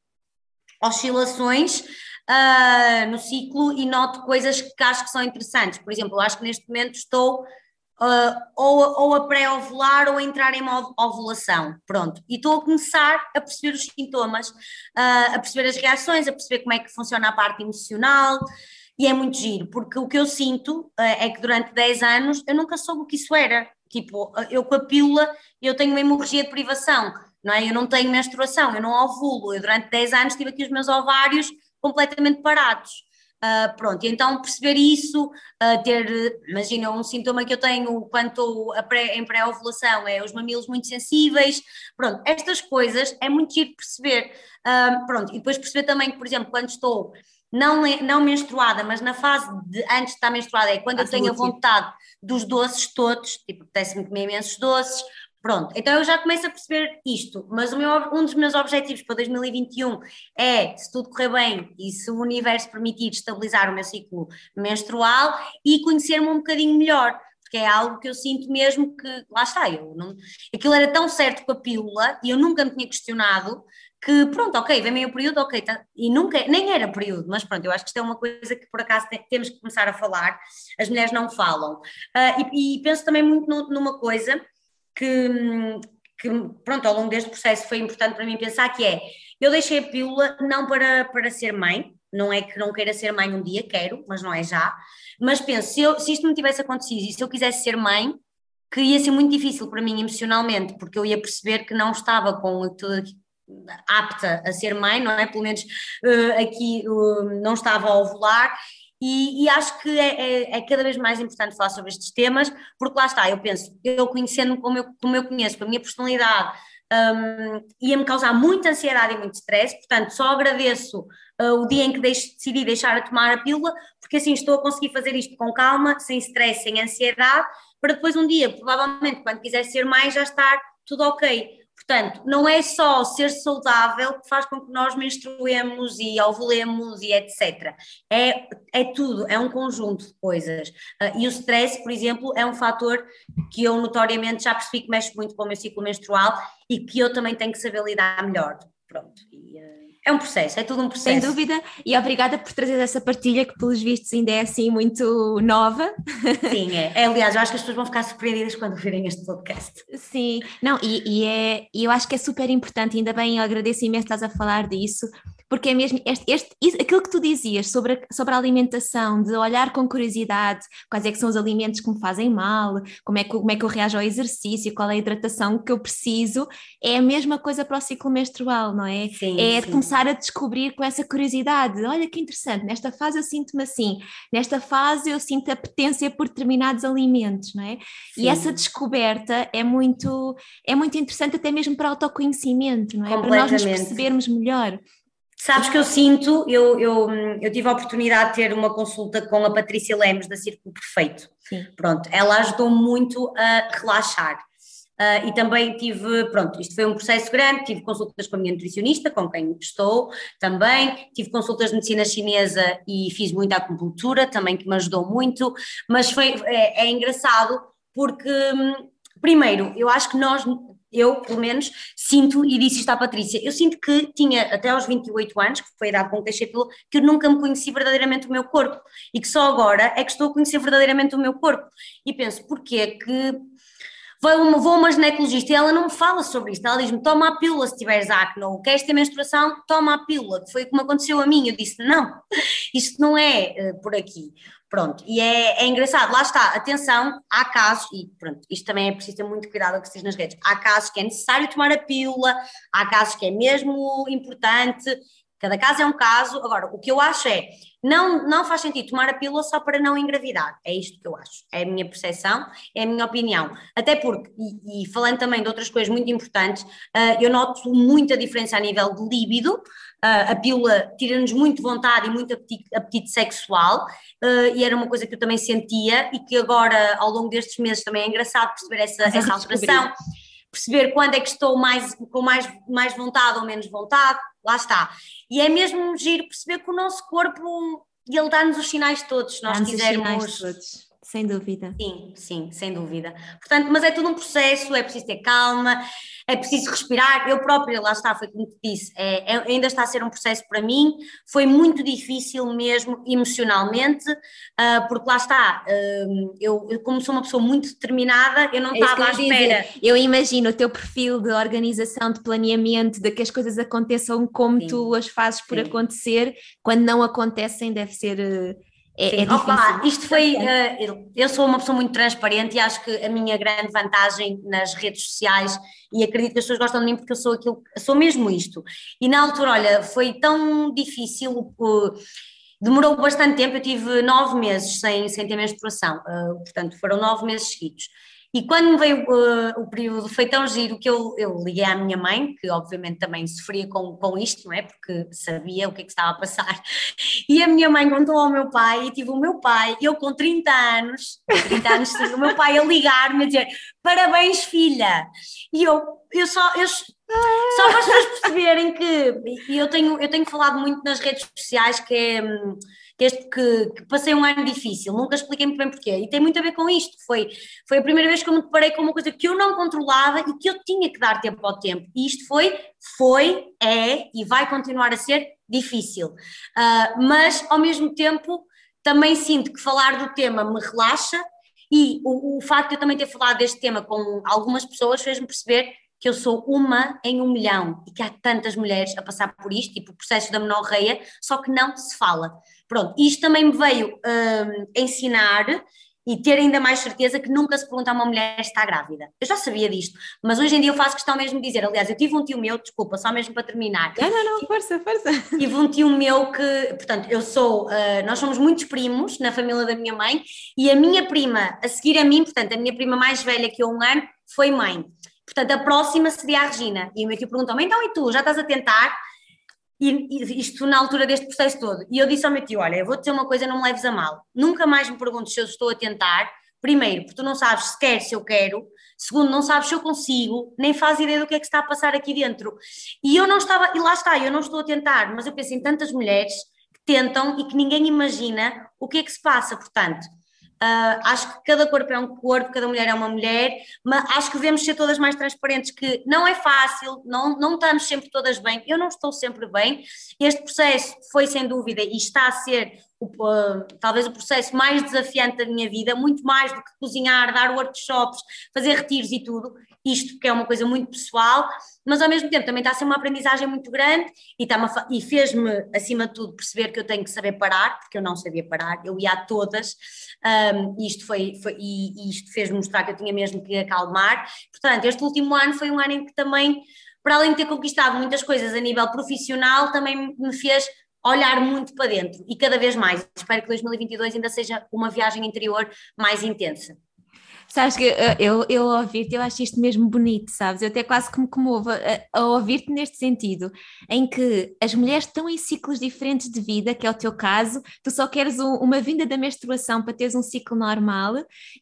oscilações uh, no ciclo e noto coisas que acho que são interessantes. Por exemplo, eu acho que neste momento estou uh, ou, ou a pré-ovular ou a entrar em modo ovulação, pronto. E estou a começar a perceber os sintomas, uh, a perceber as reações, a perceber como é que funciona a parte emocional, e é muito giro, porque o que eu sinto é que durante 10 anos eu nunca soube o que isso era. Tipo, eu com a pílula, eu tenho uma hemorragia de privação, não é? Eu não tenho menstruação, eu não ovulo. Eu durante 10 anos tive aqui os meus ovários completamente parados. Uh, pronto, então perceber isso, uh, ter, imagina, um sintoma que eu tenho quando estou pré, em pré-ovulação é os mamilos muito sensíveis, pronto, estas coisas é muito giro perceber, uh, pronto, e depois perceber também que, por exemplo, quando estou não, não menstruada, mas na fase de antes de estar menstruada, é quando a eu tenho a vontade dos doces todos, tipo, apetece-me comer imensos doces, pronto. Então eu já começo a perceber isto, mas meu, um dos meus objetivos para 2021 é, se tudo correr bem e se o universo permitir, estabilizar o meu ciclo menstrual e conhecer-me um bocadinho melhor porque é algo que eu sinto mesmo que, lá está, eu não, aquilo era tão certo com a pílula e eu nunca me tinha questionado que pronto, ok, vem meio período, ok, tá, e nunca, nem era período, mas pronto, eu acho que isto é uma coisa que por acaso te, temos que começar a falar, as mulheres não falam. Uh, e, e, penso também muito no, numa coisa que, que, pronto, ao longo deste processo foi importante para mim pensar, que é, eu deixei a pílula não para, para ser mãe, não é que não queira ser mãe um dia, quero, mas não é já, mas penso, se, eu, se isto me tivesse acontecido e se eu quisesse ser mãe, que ia ser muito difícil para mim emocionalmente, porque eu ia perceber que não estava com tudo apta a ser mãe, não é? Pelo menos uh, aqui não estava a ovular. E, e acho que é, é, é, cada vez mais importante falar sobre estes temas, porque lá está, eu penso, eu conhecendo como eu, como eu conheço, com a minha personalidade, um, ia-me causar muita ansiedade e muito stress, portanto, só agradeço uh, o dia em que deixo, decidi deixar de tomar a pílula, porque assim estou a conseguir fazer isto com calma, sem stress, sem ansiedade, para depois um dia, provavelmente, quando quiser ser mais, já estar tudo ok. Portanto, não é só ser saudável que faz com que nós menstruemos e ovulemos e etc. É, é tudo, é um conjunto de coisas. Uh, e o stress, por exemplo, é um fator que eu notoriamente já percebi que mexe muito com o meu ciclo menstrual e que eu também tenho que saber lidar melhor. Pronto. E, uh, é um processo, é tudo um processo. Sem dúvida, e obrigada por trazer essa partilha que, pelos vistos, ainda é assim muito nova. Sim, é. é aliás, eu acho que as pessoas vão ficar surpreendidas quando virem este podcast. Sim, não, e, e, é, e eu acho que é super importante, ainda bem, eu agradeço imenso estás a falar disso, porque é mesmo este, este, aquilo que tu dizias sobre a, sobre a alimentação, de olhar com curiosidade quais é que são os alimentos que me fazem mal, como é que, como é que eu reajo ao exercício, qual é a hidratação que eu preciso, é a mesma coisa para o ciclo menstrual, não é? Sim, é sim. começar a descobrir com essa curiosidade, olha que interessante, nesta fase eu sinto-me assim, nesta fase eu sinto apetência por determinados alimentos, não é? Sim. E essa descoberta é muito, é muito interessante até mesmo para autoconhecimento, não é? Para nós nos percebermos melhor. Sabes que eu sinto, eu, eu, eu tive a oportunidade de ter uma consulta com a Patrícia Lemos da Círculo Perfeito. Sim. Pronto, ela ajudou muito a relaxar. Uh, e também tive, pronto, isto foi um processo grande, tive consultas com a minha nutricionista, com quem estou também, tive consultas de medicina chinesa e fiz muita acupuntura, também que me ajudou muito, mas foi, é, é engraçado porque, hum, primeiro, eu acho que nós eu, pelo menos, sinto, e disse isto à Patrícia, eu sinto que tinha até aos 28 anos, que foi a idade com que deixei pelo, que eu nunca me conheci verdadeiramente o meu corpo, e que só agora é que estou a conhecer verdadeiramente o meu corpo. E penso, porquê que vou uma, vou uma ginecologista e ela não me fala sobre isto, ela diz-me, toma a pílula se tiveres acne, ou queres ter menstruação, toma a pílula, que foi como aconteceu a mim, eu disse, não, isto não é uh, por aqui. Pronto, e é, é, engraçado, lá está, atenção, há casos, e pronto, isto também é preciso ter muito cuidado com o que se diz nas redes, há casos que é necessário tomar a pílula, há casos que é mesmo importante, cada caso é um caso, agora, o que eu acho é, não, não faz sentido tomar a pílula só para não engravidar, é isto que eu acho, é a minha percepção, é a minha opinião, até porque, e, e falando também de outras coisas muito importantes, uh, eu noto muita diferença a nível de líbido, uh, a pílula tira-nos muito vontade e muito apetite, apetite sexual, uh, e era uma coisa que eu também sentia e que agora, ao longo destes meses, também é engraçado perceber essa, essa alteração, perceber quando é que estou mais, com mais, mais vontade ou menos vontade, lá está. E é mesmo giro perceber que o nosso corpo, ele dá-nos os sinais todos, se nós quisermos sem dúvida. Sim, sim, sem dúvida. Portanto, mas é tudo um processo, é preciso ter calma, é preciso respirar. Eu própria, lá está, foi como te disse, é, é, ainda está a ser um processo para mim, foi muito difícil mesmo emocionalmente, uh, porque lá está, uh, eu, eu, como sou uma pessoa muito determinada, eu não é estava à espera. Eu imagino o teu perfil de organização, de planeamento, de que as coisas aconteçam como sim, tu as fazes por sim. acontecer, quando não acontecem deve ser é, é Opa, isto foi. Uh, eu sou uma pessoa muito transparente e acho que a minha grande vantagem nas redes sociais, e acredito que as pessoas gostam de mim porque eu sou aquilo, sou mesmo isto. E na altura, olha, foi tão difícil. Uh, demorou bastante tempo, eu tive nove meses sem, sem ter menstruação, uh, portanto foram nove meses seguidos. E quando veio uh, o período, foi tão giro que eu, eu liguei à minha mãe, que obviamente também sofria com, com isto, não é? Porque sabia o que é que estava a passar. [LAUGHS] E a minha mãe contou ao meu pai, e tive o meu pai, eu com 30 anos, 30 anos o meu pai a ligar-me a dizer: parabéns, filha. E eu, eu só. Eu, só para as pessoas perceberem que. E eu tenho, eu tenho falado muito nas redes sociais que é. Este que, que, passei um ano difícil, nunca expliquei muito bem porquê, e tem muito a ver com isto. Foi, foi a primeira vez que eu me deparei com uma coisa que eu não controlava e que eu tinha que dar tempo ao tempo. E isto foi, foi, é e vai continuar a ser difícil. Uh, mas, ao mesmo tempo, também sinto que falar do tema me relaxa e o, o facto de eu também ter falado deste tema com algumas pessoas fez-me perceber que eu sou uma em um milhão e que há tantas mulheres a passar por isto, tipo o processo da menorreia, só que não se fala. Pronto, isto também me veio um, ensinar e ter ainda mais certeza que nunca se pergunta a uma mulher se está grávida. Eu já sabia disto, mas hoje em dia eu faço questão mesmo de dizer, aliás, eu tive um tio meu, desculpa, só mesmo para terminar. Não, não, não, força, força. Tive um tio meu que, portanto, eu sou, uh, nós somos muitos primos na família da minha mãe e a minha prima, a seguir a mim, portanto, a minha prima mais velha que eu um ano, foi mãe. Portanto, a próxima seria a Regina. E o meu tio perguntou-me, então e tu, já estás a tentar? E, isto na altura deste processo todo. E eu disse ao meu tio, olha, eu vou dizer uma coisa, não me leves a mal. Nunca mais me perguntes se eu estou a tentar. Primeiro, porque tu não sabes se quer, se eu quero. Segundo, não sabes se eu consigo, nem faz ideia do que é que está a passar aqui dentro. E eu não estava, e lá está, eu não estou a tentar, mas eu penso em tantas mulheres que tentam e que ninguém imagina o que é que se passa, portanto. Uh, acho que cada corpo é um corpo, cada mulher é uma mulher, mas acho que devemos ser todas mais transparentes, que não é fácil, não, não estamos sempre todas bem, eu não estou sempre bem. Este processo foi sem dúvida e está a ser o, uh, talvez o processo mais desafiante da minha vida, muito mais do que cozinhar, dar workshops, fazer retiros e tudo, isto que é uma coisa muito pessoal, mas ao mesmo tempo também está a ser uma aprendizagem muito grande e, e fez-me, acima de tudo, perceber que eu tenho que saber parar, porque eu não sabia parar, eu ia a todas, um, e isto, foi, foi e, e isto fez-me mostrar que eu tinha mesmo que acalmar. Portanto, este último ano foi um ano em que também, para além de ter conquistado muitas coisas a nível profissional, também me fez olhar muito para dentro e cada vez mais. Espero que 2022 ainda seja uma viagem interior mais intensa. Sabes que eh, eu, eu ouvir-te, eu acho isto mesmo bonito, sabes? Eu até quase que me comovo a, a ouvir-te neste sentido, em que as mulheres estão em ciclos diferentes de vida, que é o teu caso, tu só queres um, uma vinda da menstruação para teres um ciclo normal,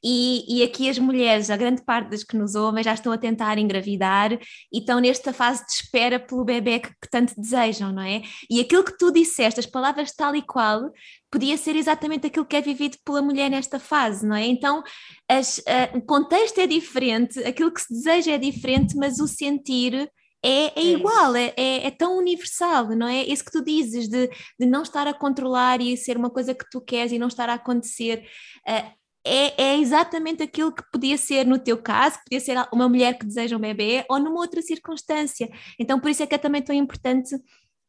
e, e aqui as mulheres, a grande parte das que nos ouvem, já estão a tentar engravidar e estão nesta fase de espera pelo bebê que, que tanto desejam, não é? E aquilo que tu disseste, as palavras tal e qual, podia ser exatamente aquilo que é vivido pela mulher nesta fase, não é? Então, as, uh, o contexto é diferente, aquilo que se deseja é diferente, mas o sentir é, é, é igual, é, é, é, tão universal, não é? Isso que tu dizes de, de não estar a controlar e ser uma coisa que tu queres e não estar a acontecer. Uh, é, é, exatamente aquilo que podia ser no teu caso, podia ser uma mulher que deseja um bebê ou numa outra circunstância. Então, por isso é que é também tão importante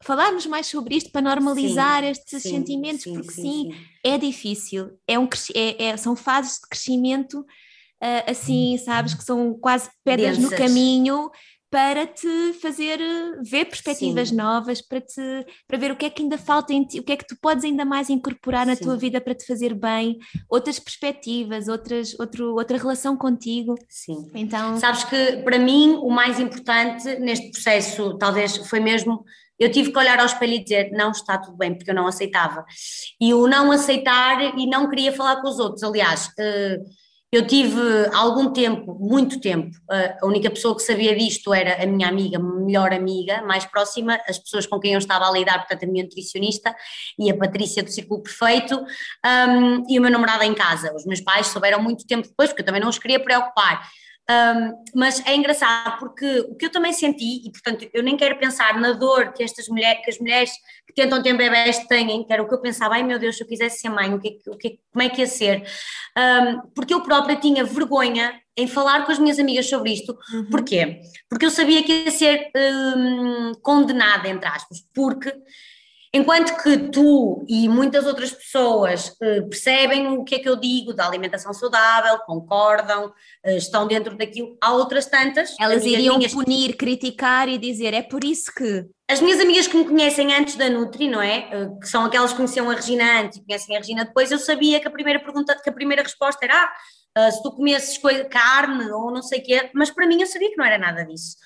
falarmos mais sobre isto para normalizar sim, estes sim, sentimentos, sim, porque sim, é difícil, é um, é, é, são fases de crescimento uh, assim, sabes, que são quase pedras Densas. no caminho para te fazer ver perspectivas novas, para, te, para ver o que é que ainda falta em ti, o que é que tu podes ainda mais incorporar na tua vida para te fazer bem, outras perspectivas, outras, outro, outra relação contigo. Sim. Então... Sabes que para mim o mais importante neste processo talvez foi mesmo eu tive que olhar ao espelho e dizer não está tudo bem, porque eu não aceitava. E o não aceitar e não queria falar com os outros. Aliás, eh, eu tive algum tempo, muito tempo, eh, a única pessoa que sabia disto era a minha amiga, melhor amiga, mais próxima, as pessoas com quem eu estava a lidar, portanto, a minha nutricionista e a Patrícia do Círculo Perfeito, um, e o meu namorado em casa. Os meus pais souberam muito tempo depois, porque eu também não os queria preocupar. Um, mas é engraçado porque o que eu também senti, e portanto eu nem quero pensar na dor que estas mulheres, que as mulheres que tentam ter bebés têm, que era o que eu pensava, ai meu Deus, se eu quisesse ser mãe, o que, o que, como é que ia ser? Um, porque eu própria tinha vergonha em falar com as minhas amigas sobre isto. Uhum. Porquê? Porque eu sabia que ia ser um, condenada, entre aspas, porque Enquanto que tu e muitas outras pessoas uh, percebem o que é que eu digo da alimentação saudável, concordam, uh, estão dentro daquilo, há outras tantas. Elas iriam minhas... punir, criticar e dizer é por isso que. As minhas amigas que me conhecem antes da Nutri, não é? Uh, que são aquelas que conheciam a Regina antes e conhecem a Regina depois, eu sabia que a primeira pergunta, que a primeira resposta era ah, se tu comesses carne ou não sei o quê, mas para mim eu sabia que não era nada disso.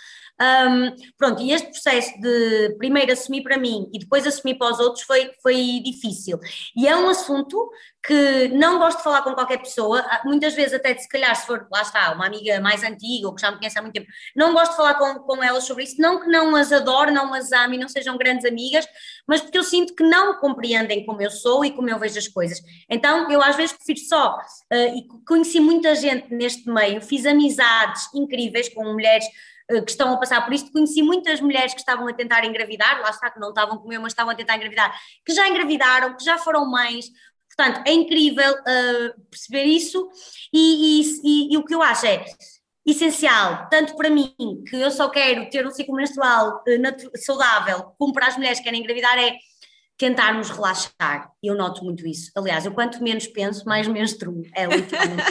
Um, pronto, e este processo de primeiro assumir para mim e depois assumir para os outros foi, foi difícil. E é um assunto que não gosto de falar com qualquer pessoa, ah, muitas vezes até se calhar se for, lá está, uma amiga mais antiga ou que já me conhece há muito tempo, não gosto de falar com, com elas sobre isso, não que não as adoro, não as ame, não sejam grandes amigas, mas porque eu sinto que não compreendem como eu sou e como eu vejo as coisas. Então eu às vezes prefiro só, uh, e conheci muita gente neste meio, fiz amizades incríveis com mulheres que estão a passar por isto. Conheci muitas mulheres que estavam a tentar engravidar, lá está, que não estavam com eu, mas estavam a tentar engravidar, que já engravidaram, que já foram mães, Portanto, é incrível uh, perceber isso e, e, e, e, o que eu acho é essencial, tanto para mim, que eu só quero ter um ciclo menstrual uh, saudável, como para as mulheres que querem engravidar, é tentarmos relaxar. Eu noto muito isso. Aliás, eu quanto menos penso, mais menstruo. É literalmente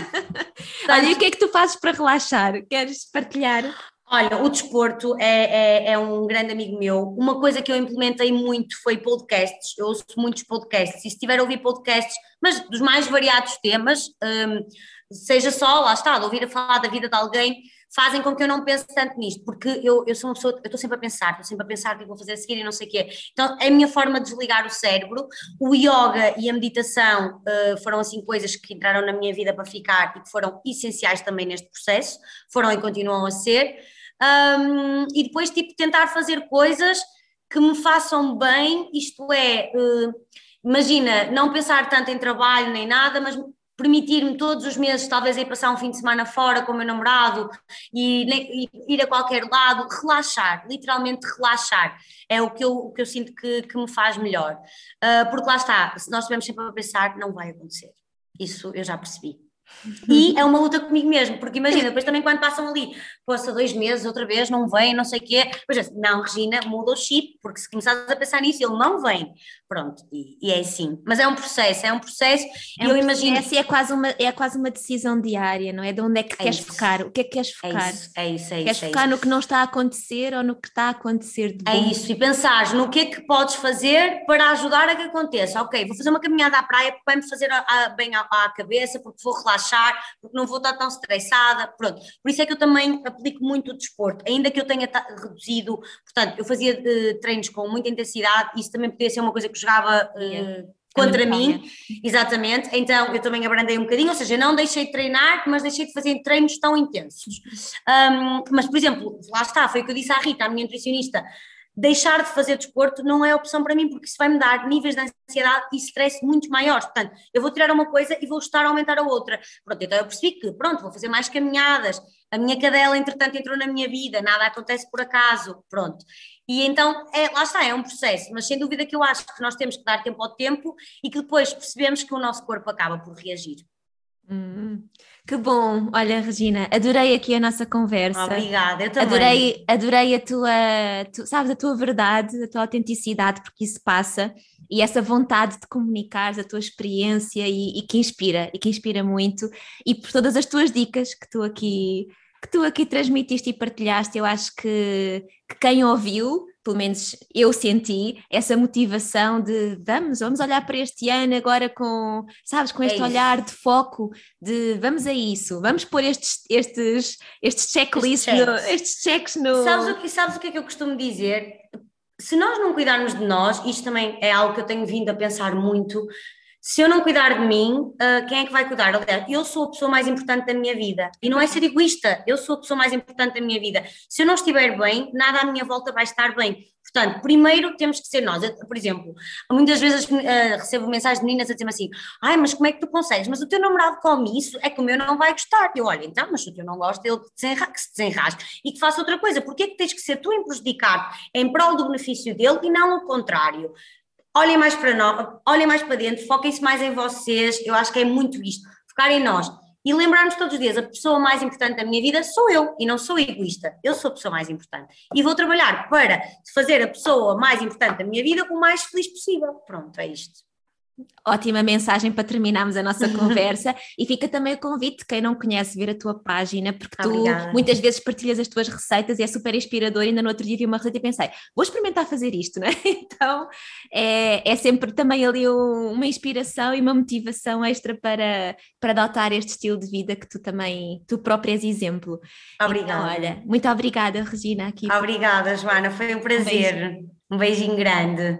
[LAUGHS] Olha, e o que é que tu fazes para relaxar? Queres partilhar? Olha, o desporto é, é, é, um grande amigo meu. Uma coisa que eu implementei muito foi podcasts. Eu ouço muitos podcasts. E se estiver a ouvir podcasts, mas dos mais variados temas, um, seja só, lá está, de ouvir a falar da vida de alguém, fazem com que eu não pense tanto nisto, porque eu, eu sou uma pessoa, eu estou sempre a pensar, estou sempre a pensar o que é vou fazer a seguir e não sei o quê. Então, é a minha forma de desligar o cérebro. O yoga e a meditação uh, foram assim coisas que entraram na minha vida para ficar e que foram essenciais também neste processo, foram e continuam a ser um, e depois tipo tentar fazer coisas que me façam bem, isto é, uh, imagina, não pensar tanto em trabalho nem nada, mas permitir-me todos os meses talvez ir passar um fim de semana fora com o meu namorado e, e, ir a qualquer lado, relaxar, literalmente relaxar, é o que eu, o que eu sinto que, que me faz melhor, uh, porque lá está, se nós estivermos sempre a pensar, não vai acontecer, isso eu já percebi. E é uma luta comigo mesmo, porque imagina, depois também quando passam ali, passa dois meses, outra vez, não vem, não sei o quê, depois assim, não, Regina, muda o chip, porque se começares a pensar nisso, ele não vem. Pronto, e, e é assim. Mas é um processo, é um processo, é e um eu imagino. E é quase, uma, é quase uma decisão diária, não é? De onde é que é queres isso. focar? O que é que queres é focar? É isso, é isso. É queres é focar no que não está a acontecer ou no que está a acontecer de é bom? É isso, e pensar no que é que podes fazer para ajudar a que aconteça. Ok, vou fazer uma caminhada à praia porque vai-me fazer a, a, bem à, à cabeça, porque vou relaxar, porque não vou estar tão estressada, pronto. Por isso é que eu também aplico muito o desporto, ainda que eu tenha reduzido, portanto, eu fazia uh, treinos com muita intensidade, isso também podia ser uma coisa que jogava uh, contra mim, exatamente, então eu também abrandei um bocadinho, ou seja, não deixei de treinar, mas deixei de fazer treinos tão intensos. [LAUGHS] Um, mas, por exemplo, lá está, foi o que eu disse à Rita, a minha nutricionista, deixar de fazer desporto não é opção para mim, porque isso vai me dar níveis de ansiedade e stress muito maiores. Portanto, eu vou tirar uma coisa e vou estar a aumentar a outra. Pronto, então eu percebi que, pronto, vou fazer mais caminhadas. A minha cadela, entretanto, entrou na minha vida, nada acontece por acaso. Pronto. E então, é, lá está, é um processo, mas sem dúvida que eu acho que nós temos que dar tempo ao tempo e que depois percebemos que o nosso corpo acaba por reagir. Hum, que bom! Olha, Regina, adorei aqui a nossa conversa. Obrigada, eu também. Adorei, adorei a tua, tu, sabes, a tua verdade, a tua autenticidade, porque isso passa, e essa vontade de comunicar a tua experiência e, e que inspira, e que inspira muito, e por todas as tuas dicas que tu aqui que tu aqui transmitiste e partilhaste, eu acho que, que quem ouviu, pelo menos eu senti, essa motivação de vamos, vamos olhar para este ano agora com, sabes, com este é olhar de foco, de vamos a isso, vamos pôr estes, estes, estes checklists, estes, no, estes checks no. Sabes o, que, sabes o que é que eu costumo dizer? Se nós não cuidarmos de nós, isto também é algo que eu tenho vindo a pensar muito, se eu não cuidar de mim, uh, quem é que vai cuidar? Aliás, eu sou a pessoa mais importante da minha vida. E não é ser egoísta, eu sou a pessoa mais importante da minha vida. Se eu não estiver bem, nada à minha volta vai estar bem. Portanto, primeiro temos que ser nós. Por exemplo, muitas vezes uh, recebo mensagens de meninas a dizer assim: ai, mas como é que tu consegues? Mas o teu namorado come isso, é que o meu não vai gostar. Eu, olho, então, mas se o teu não gosta, ele que se desenrasque e que faça outra coisa. Porquê é que tens que ser tu em prejudicar em prol do benefício dele e não o contrário? Olhem mais para nós, olhem mais para dentro, foquem-se mais em vocês, eu acho que é muito isto, focar em nós. E lembrarmos todos os dias, a pessoa mais importante da minha vida sou eu, e não sou egoísta, eu sou a pessoa mais importante. E vou trabalhar para fazer a pessoa mais importante da minha vida o mais feliz possível. Pronto, é isto. Ótima mensagem para terminarmos a nossa conversa e fica também o convite, quem não conhece, ver a tua página, porque tu Obrigada. muitas vezes partilhas as tuas receitas e é super inspirador. Ainda no outro dia vi uma receita e pensei, vou experimentar fazer isto, não é? [LAUGHS] Então é, é sempre também ali uma inspiração e uma motivação extra para, para adotar este estilo de vida que tu também, tu própria és exemplo. Obrigada. Então, olha, muito obrigada, Regina. Aqui obrigada, Joana, foi um prazer. Um, um beijinho grande.